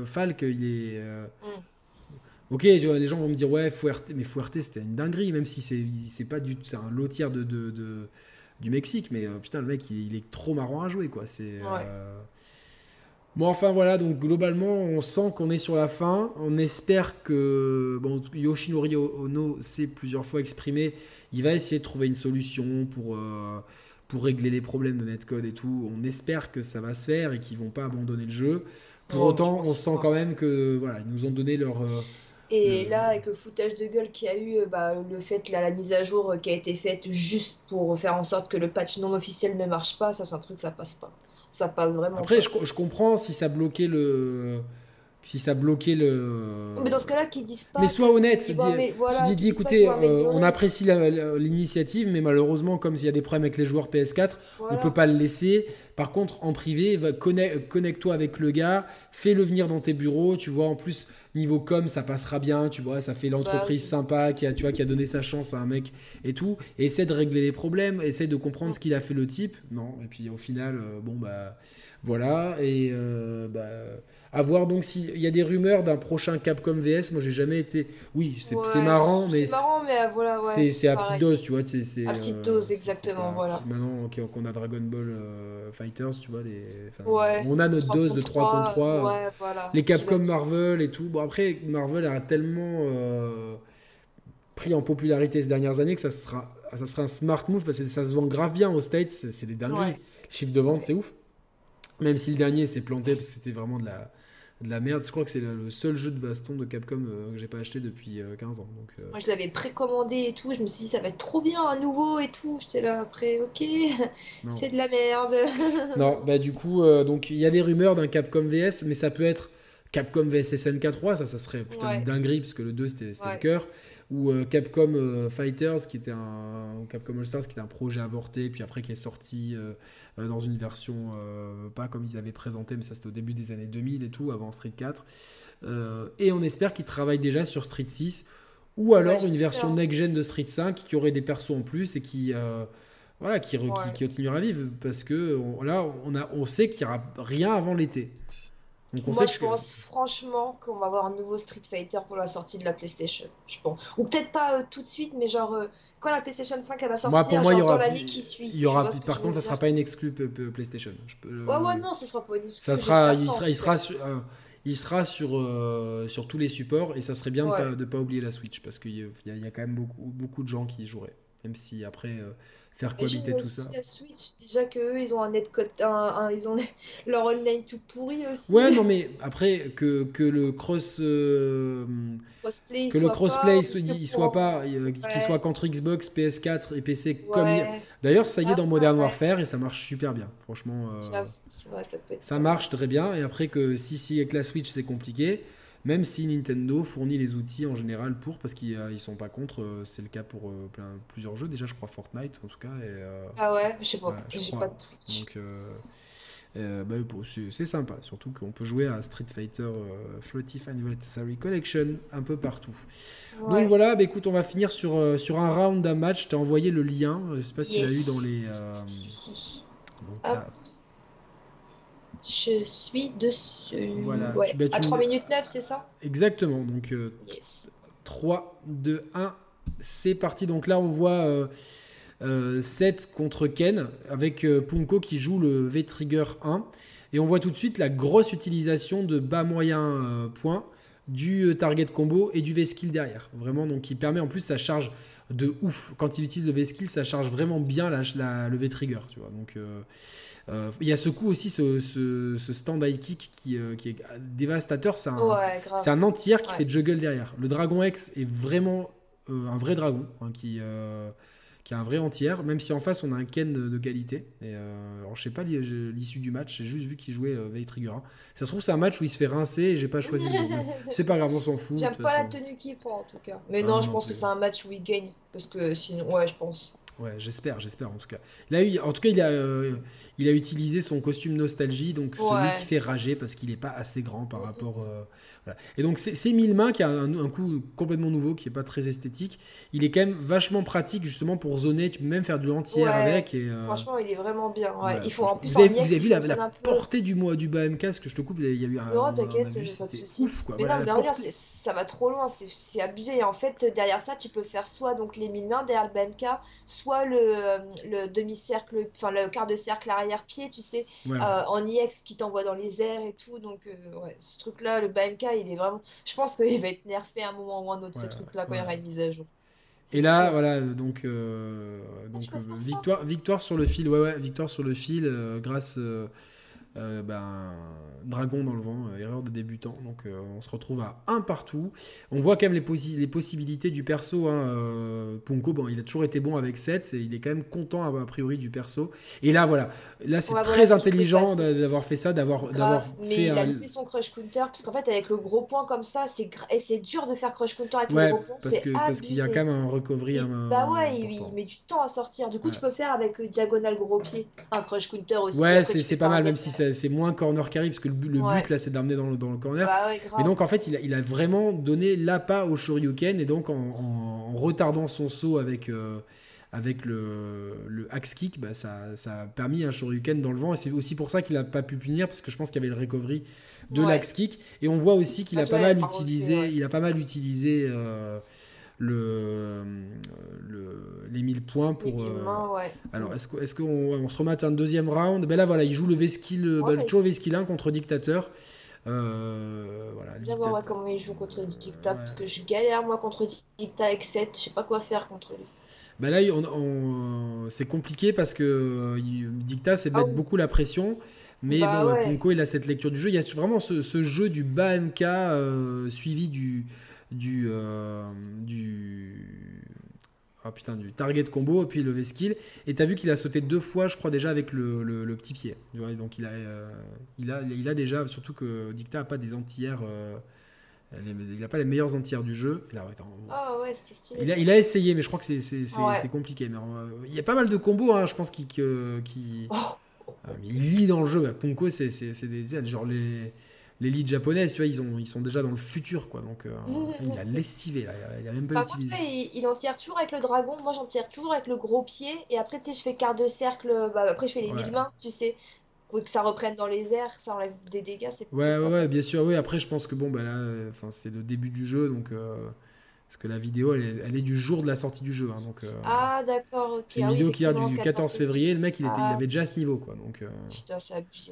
Falk, il est. Euh, mm. Ok, les gens vont me dire ouais, Fuerte, mais Fuerte c'était une dinguerie, même si c'est pas du c'est un lotière de, de, de, du Mexique, mais euh, putain le mec il, est trop marrant à jouer quoi. C'est euh, bon enfin voilà donc globalement on sent qu'on est sur la fin. On espère que bon Yoshinori Ono s'est plusieurs fois exprimé, il va essayer de trouver une solution pour euh, pour régler les problèmes de netcode et tout. On espère que ça va se faire et qu'ils vont pas abandonner le jeu. Pour autant, on sent quand même que voilà, ils nous ont donné leur et là, avec le foutage de gueule qu'il y a eu, bah, le fait, là, la mise à jour qui a été faite juste pour faire en sorte que le patch non officiel ne marche pas, ça c'est un truc, ça passe pas. Ça passe vraiment Après, Je, je, comprends si ça bloquait le. Si ça bloquait le. Mais dans ce cas-là, qu'ils disent pas. Mais sois honnête, dis, dis, écoutez, euh, on apprécie l'initiative, mais malheureusement, comme il y a des problèmes avec les joueurs PS4, on on peut pas le laisser. Par contre, en privé, connecte-toi avec le gars, fais-le venir dans tes bureaux, tu vois, en plus niveau com ça passera bien tu vois ça fait l'entreprise bah sympa qui a tu vois qui a donné sa chance à un mec et tout et essaie de régler les problèmes essaie de comprendre ce qu'il a fait le type non et puis au final euh, bon bah voilà et euh, bah à voir donc s'il y a des rumeurs d'un prochain Capcom VS. Moi, j'ai jamais été. Oui, c'est marrant, mais. C'est marrant, mais euh, voilà. Ouais, c'est à petite dose, tu vois. C'est, à petite dose, exactement, voilà. Maintenant qu'on a Dragon Ball euh, Fighters, tu vois. Les... on a notre dose de 3 contre 3. Voilà, les Capcom Marvel et tout. Bon, après, Marvel a tellement euh, pris en popularité ces dernières années que ça sera, ça sera un smart move parce que ça se vend grave bien aux States. C'est des dingueries. Chiffre de vente, c'est ouf. Même si le dernier s'est planté parce que c'était vraiment de la de la merde. Je crois que c'est le seul jeu de baston de Capcom euh, que j'ai pas acheté depuis 15 euh, ans. Donc, euh. Moi, je l'avais précommandé et tout. Je me suis dit, ça va être trop bien à nouveau et tout. J'étais là après, ok, *laughs* c'est de la merde. *laughs* non, bah du coup, donc il y a des rumeurs d'un Capcom VS, mais ça peut être Capcom VS SNK 3, ça, ça serait putain une dinguerie, parce que le 2 c'était le cœur ou Capcom Fighters qui était un Capcom All Stars qui était un projet avorté puis après qui est sorti euh, dans une version euh, pas comme ils avaient présenté, mais ça c'était au début des années 2000 et tout, avant Street 4. Euh, et on espère qu'ils travaillent déjà sur Street 6 ou alors une version next-gen de Street 5 qui aurait des persos en plus et qui voilà, qui, qui, continuera à vivre parce que là, on, a, on sait qu'il n'y aura rien avant l'été. Moi, je pense franchement qu'on va avoir un nouveau Street Fighter pour la sortie de la PlayStation. Je pense. Ou peut-être pas tout de suite, mais genre quand la PlayStation 5 elle va sortir, moi, pour moi, il y aura, dans l'année qui suit. Il y aura, par contre, ça sera pas une exclue PlayStation. Je peux, ouais, ouais, non, ce sera pas une exclue. Ça sera, il sera, il sera, sur, euh, il sera sur, euh, sur tous les supports et ça serait bien de, ne pas, oublier la Switch parce qu'il y, y, a quand même beaucoup, beaucoup de gens qui y joueraient. Même si après, euh, faire cohabiter tout ça. la Switch, déjà qu'eux, ils ont un netcode, un, ils ont *laughs* leur online tout pourri aussi. Ouais, non, *laughs* mais après, que, que le cross. Euh, crossplay que le crossplay soit, il soit pas, euh, qu'il soit qu'entre Xbox, PS4 et PC comme. D'ailleurs, ça y est dans Modern Warfare et ça marche super bien. Franchement. Euh, vrai, ça, peut être ça marche très bien. Et après, que si, si avec la Switch c'est compliqué, même si Nintendo fournit les outils en général pour, parce qu'ils ne sont pas contre, euh, c'est le cas pour euh, plein, plusieurs jeux, déjà je crois Fortnite en tout cas. Et, euh, ah ouais, je sais pas, j'ai pas de Switch. Donc bah, c'est sympa, surtout qu'on peut jouer à Street Fighter Floaty Anniversary Collection un peu partout. Donc voilà, bah, écoute, on va finir sur, sur un round d'un match. Je t'ai envoyé le lien, je sais pas si tu l'as eu dans les... Donc, je suis dessus. Voilà. à 3 minutes 9, c'est ça? Exactement. Donc, 3, 2, 1, c'est parti. Donc là, on voit. Euh, 7 contre Ken, avec Punko qui joue le V-Trigger 1. Et on voit tout de suite la grosse utilisation de bas moyen point du target combo et du V-Skill derrière. Vraiment, donc il permet en plus, ça charge de ouf. Quand il utilise le V-Skill, ça charge vraiment bien la, le V-Trigger, tu vois. Donc... Euh, il y a ce coup aussi, ce, ce, stand high kick qui, euh, qui est dévastateur. C'est un, c'est un entier qui fait juggle derrière. Le Dragon X est vraiment euh, un vrai dragon hein, qui, qui a un vrai entier, même si en face on a un Ken de, qualité. Et, alors je sais pas l'issue du match, j'ai juste vu qu'il jouait Veil Trigger. Ça se trouve, c'est un match où il se fait rincer et j'ai pas choisi. *laughs* c'est pas grave, on s'en fout. J'aime pas la tenue qu'il prend en tout cas. Mais non, je pense que c'est un match où il gagne. Parce que sinon, ouais, je pense. Ouais, j'espère, j'espère en tout cas. Là, en tout cas, il a, il a utilisé son costume nostalgie, donc celui qui fait rager parce qu'il n'est pas assez grand par rapport. Euh, et donc, c'est mille mains qui a un, coup complètement nouveau, qui n'est pas très esthétique. Il est quand même vachement pratique justement pour zoner. Tu peux même faire du entière avec. Et, euh, Franchement, il est vraiment bien. Il faut en plus vous, avez, vous avez vu la, portée du, du bas MK, ce que je te coupe, il y a eu un. Non, t'inquiète, pas de soucis. Mais non, mais regarde, ça va trop loin, c'est abusé. Et en fait, derrière ça, tu peux faire soit donc les mille mains derrière le bas MK, soit le, le demi-cercle, enfin le quart de cercle arrière-pied, tu sais, euh, en IX qui t'envoie dans les airs et tout. Donc, euh, ouais, ce truc-là, le bas MK, il est vraiment. Je pense qu'il va être nerfé à un moment ou un autre, ce truc-là, quand il y aura une mise à jour. Et là, voilà, donc, euh, donc victoire, victoire sur le fil, ouais, ouais, victoire sur le fil grâce euh, ben, dragon dans le vent, euh, erreur de débutant. Donc euh, on se retrouve à un partout. On voit quand même les, les possibilités du perso. Hein, Punko, bon, il a toujours été bon avec 7, et il est quand même content a priori du perso. Et là, voilà, là c'est très intelligent d'avoir fait ça, d'avoir Mais fait il a loupé son crush counter, parce qu'en fait avec le gros point comme ça, c'est c'est dur de faire crush counter avec le gros point. Parce qu'il y a quand même un recovery. bah ouais, il, met du temps à sortir. Du coup, tu peux faire avec diagonale gros pied un crush counter aussi. Ouais, c'est pas mal, même si c'est c'est moins corner carry, parce que le, but là c'est d'amener dans le, dans le corner. Bah mais donc en fait, il a, il a vraiment donné l'appât au Shoryuken, et donc en, retardant son saut avec, euh, avec le, le axe kick, bah, ça, ça, a permis un Shoryuken dans le vent, et c'est aussi pour ça qu'il a pas pu punir, parce que je pense qu'il y avait le recovery de l'axe kick. Et on voit aussi qu'il a, a, pas mal utilisé, il a pas mal utilisé le, le, les 1000 points pour. Euh, alors, est-ce qu'on est on se remet à un deuxième round? Ben là, voilà, il joue le V-Skill, bah, toujours V-Skill 1 contre Dictateur. Euh, voilà, voir comment il joue contre Dicta, parce que je galère moi contre Dicta avec 7, je sais pas quoi faire contre lui. Ben là, on, c'est compliqué parce que euh, Dicta, c'est mettre ah beaucoup la pression. Mais bah bon, Punko, il a cette lecture du jeu. Il y a vraiment ce, ce jeu du bas MK euh, suivi du, du, euh, du, oh putain, du target combo et puis le V-skill. Et tu as vu qu'il a sauté deux fois, je crois, déjà avec le, le, petit pied. Donc il a, euh, il, a, il a déjà, surtout que Dicta n'a pas des entières. Euh, il n'a pas les meilleurs entières du jeu. Il a, oh, ouais, il, a, il a, essayé, mais je crois que c'est compliqué. Mais, il y a pas mal de combos, hein, je pense, qui. qui... Oh. il lit dans le jeu. Ponko, c'est des. Genre les l'élite japonaise, tu vois, ils, ont, ils sont déjà dans le futur, quoi. Donc, euh, il a lessivé, là. Il a même pas utilisé. il, en tire toujours avec le dragon. Moi, j'en tire toujours avec le gros pied. Et après, tu sais, je fais quart de cercle. Bah, après, je fais les mille mains, tu sais. Que ça reprenne dans les airs, ça enlève des dégâts. Ouais, ouais, ouais, bien sûr. Oui, après, je pense que bon, bah là, enfin, c'est le début du jeu, donc. Euh, parce que la vidéo, elle est, du jour de la sortie du jeu. Hein, donc, euh, ah, d'accord, C'est une ah vidéo qui a du 14 février. Le mec, il, était, il ah. avait déjà ce niveau, quoi. Donc, Putain, c'est abusé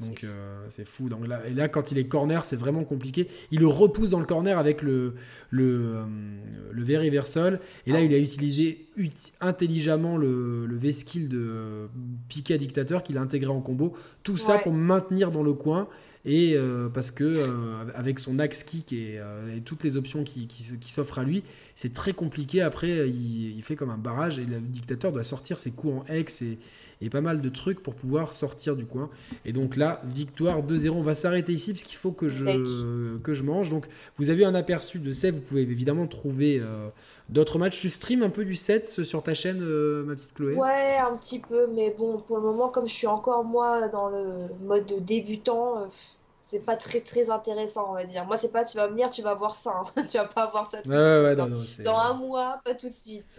donc euh, c'est fou. Donc là, et là, quand il est corner, c'est vraiment compliqué. Il le repousse dans le corner avec le, le, euh, le very versol. Et là, ah. il a utilisé intelligemment le, le V-skill de Piquet Dictateur qu'il a intégré en combo. Tout ça pour maintenir dans le coin. Et euh, parce que avec son axe kick et, toutes les options qui, qui, s'offrent à lui, c'est très compliqué. Après, il, il, fait comme un barrage et le dictateur doit sortir ses coups en X et, et pas mal de trucs pour pouvoir sortir du coin. Et donc là, victoire 2-0. On va s'arrêter ici parce qu'il faut que je, que je mange. Donc vous avez un aperçu de 7. Vous pouvez évidemment trouver euh, d'autres matchs. Tu stream un peu du 7 sur ta chaîne, euh, ma petite Chloé? Ouais, un petit peu. Mais bon, pour le moment, comme je suis encore moi dans le mode débutant, euh, c'est pas très très intéressant on va dire. Moi c'est pas tu vas venir tu vas voir ça hein. *laughs* tu vas pas voir ça tout dans, un mois pas tout de suite.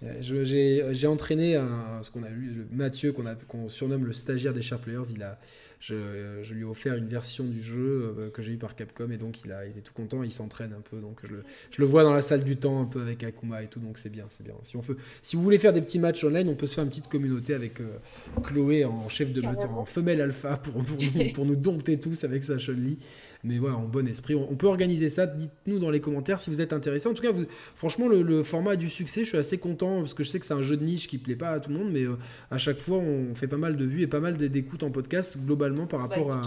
*laughs* j'ai entraîné un, ce qu'on a vu Mathieu qu'on qu'on surnomme le stagiaire des Sharp Players il a je, lui ai offert une version du jeu euh, que j'ai eu par Capcom et donc il a été tout content, il s'entraîne un peu, donc je le, vois dans la salle du temps un peu avec Akuma et tout, donc c'est bien, c'est bien. Si, on fait, si vous voulez faire des petits matchs online, on peut se faire une petite communauté avec euh, Chloé en chef de meute, en femelle alpha pour, pour, nous, pour nous dompter tous avec sa Chun-Li mais voilà, en bon esprit. On, peut organiser ça. Dites-nous dans les commentaires si vous êtes intéressé. En tout cas, vous, franchement, le, format a du succès. Je suis assez content parce que je sais que c'est un jeu de niche qui plaît pas à tout le monde, mais euh, à chaque fois, on fait pas mal de vues et pas mal d'écoutes en podcast globalement par rapport à,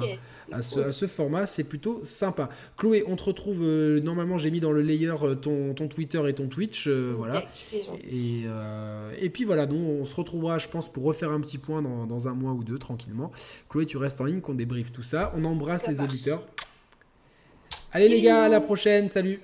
à, ce, format. C'est plutôt sympa. Chloé, on te retrouve. Euh, normalement, j'ai mis dans le layer euh, ton, ton, Twitter et ton Twitch. voilà. Et, et, puis voilà, donc on se retrouvera, je pense, pour refaire un petit point dans, dans, un mois ou deux tranquillement. Chloé, tu restes en ligne, qu'on débriefe tout ça. On embrasse les auditeurs. Allez les gars, à la prochaine, salut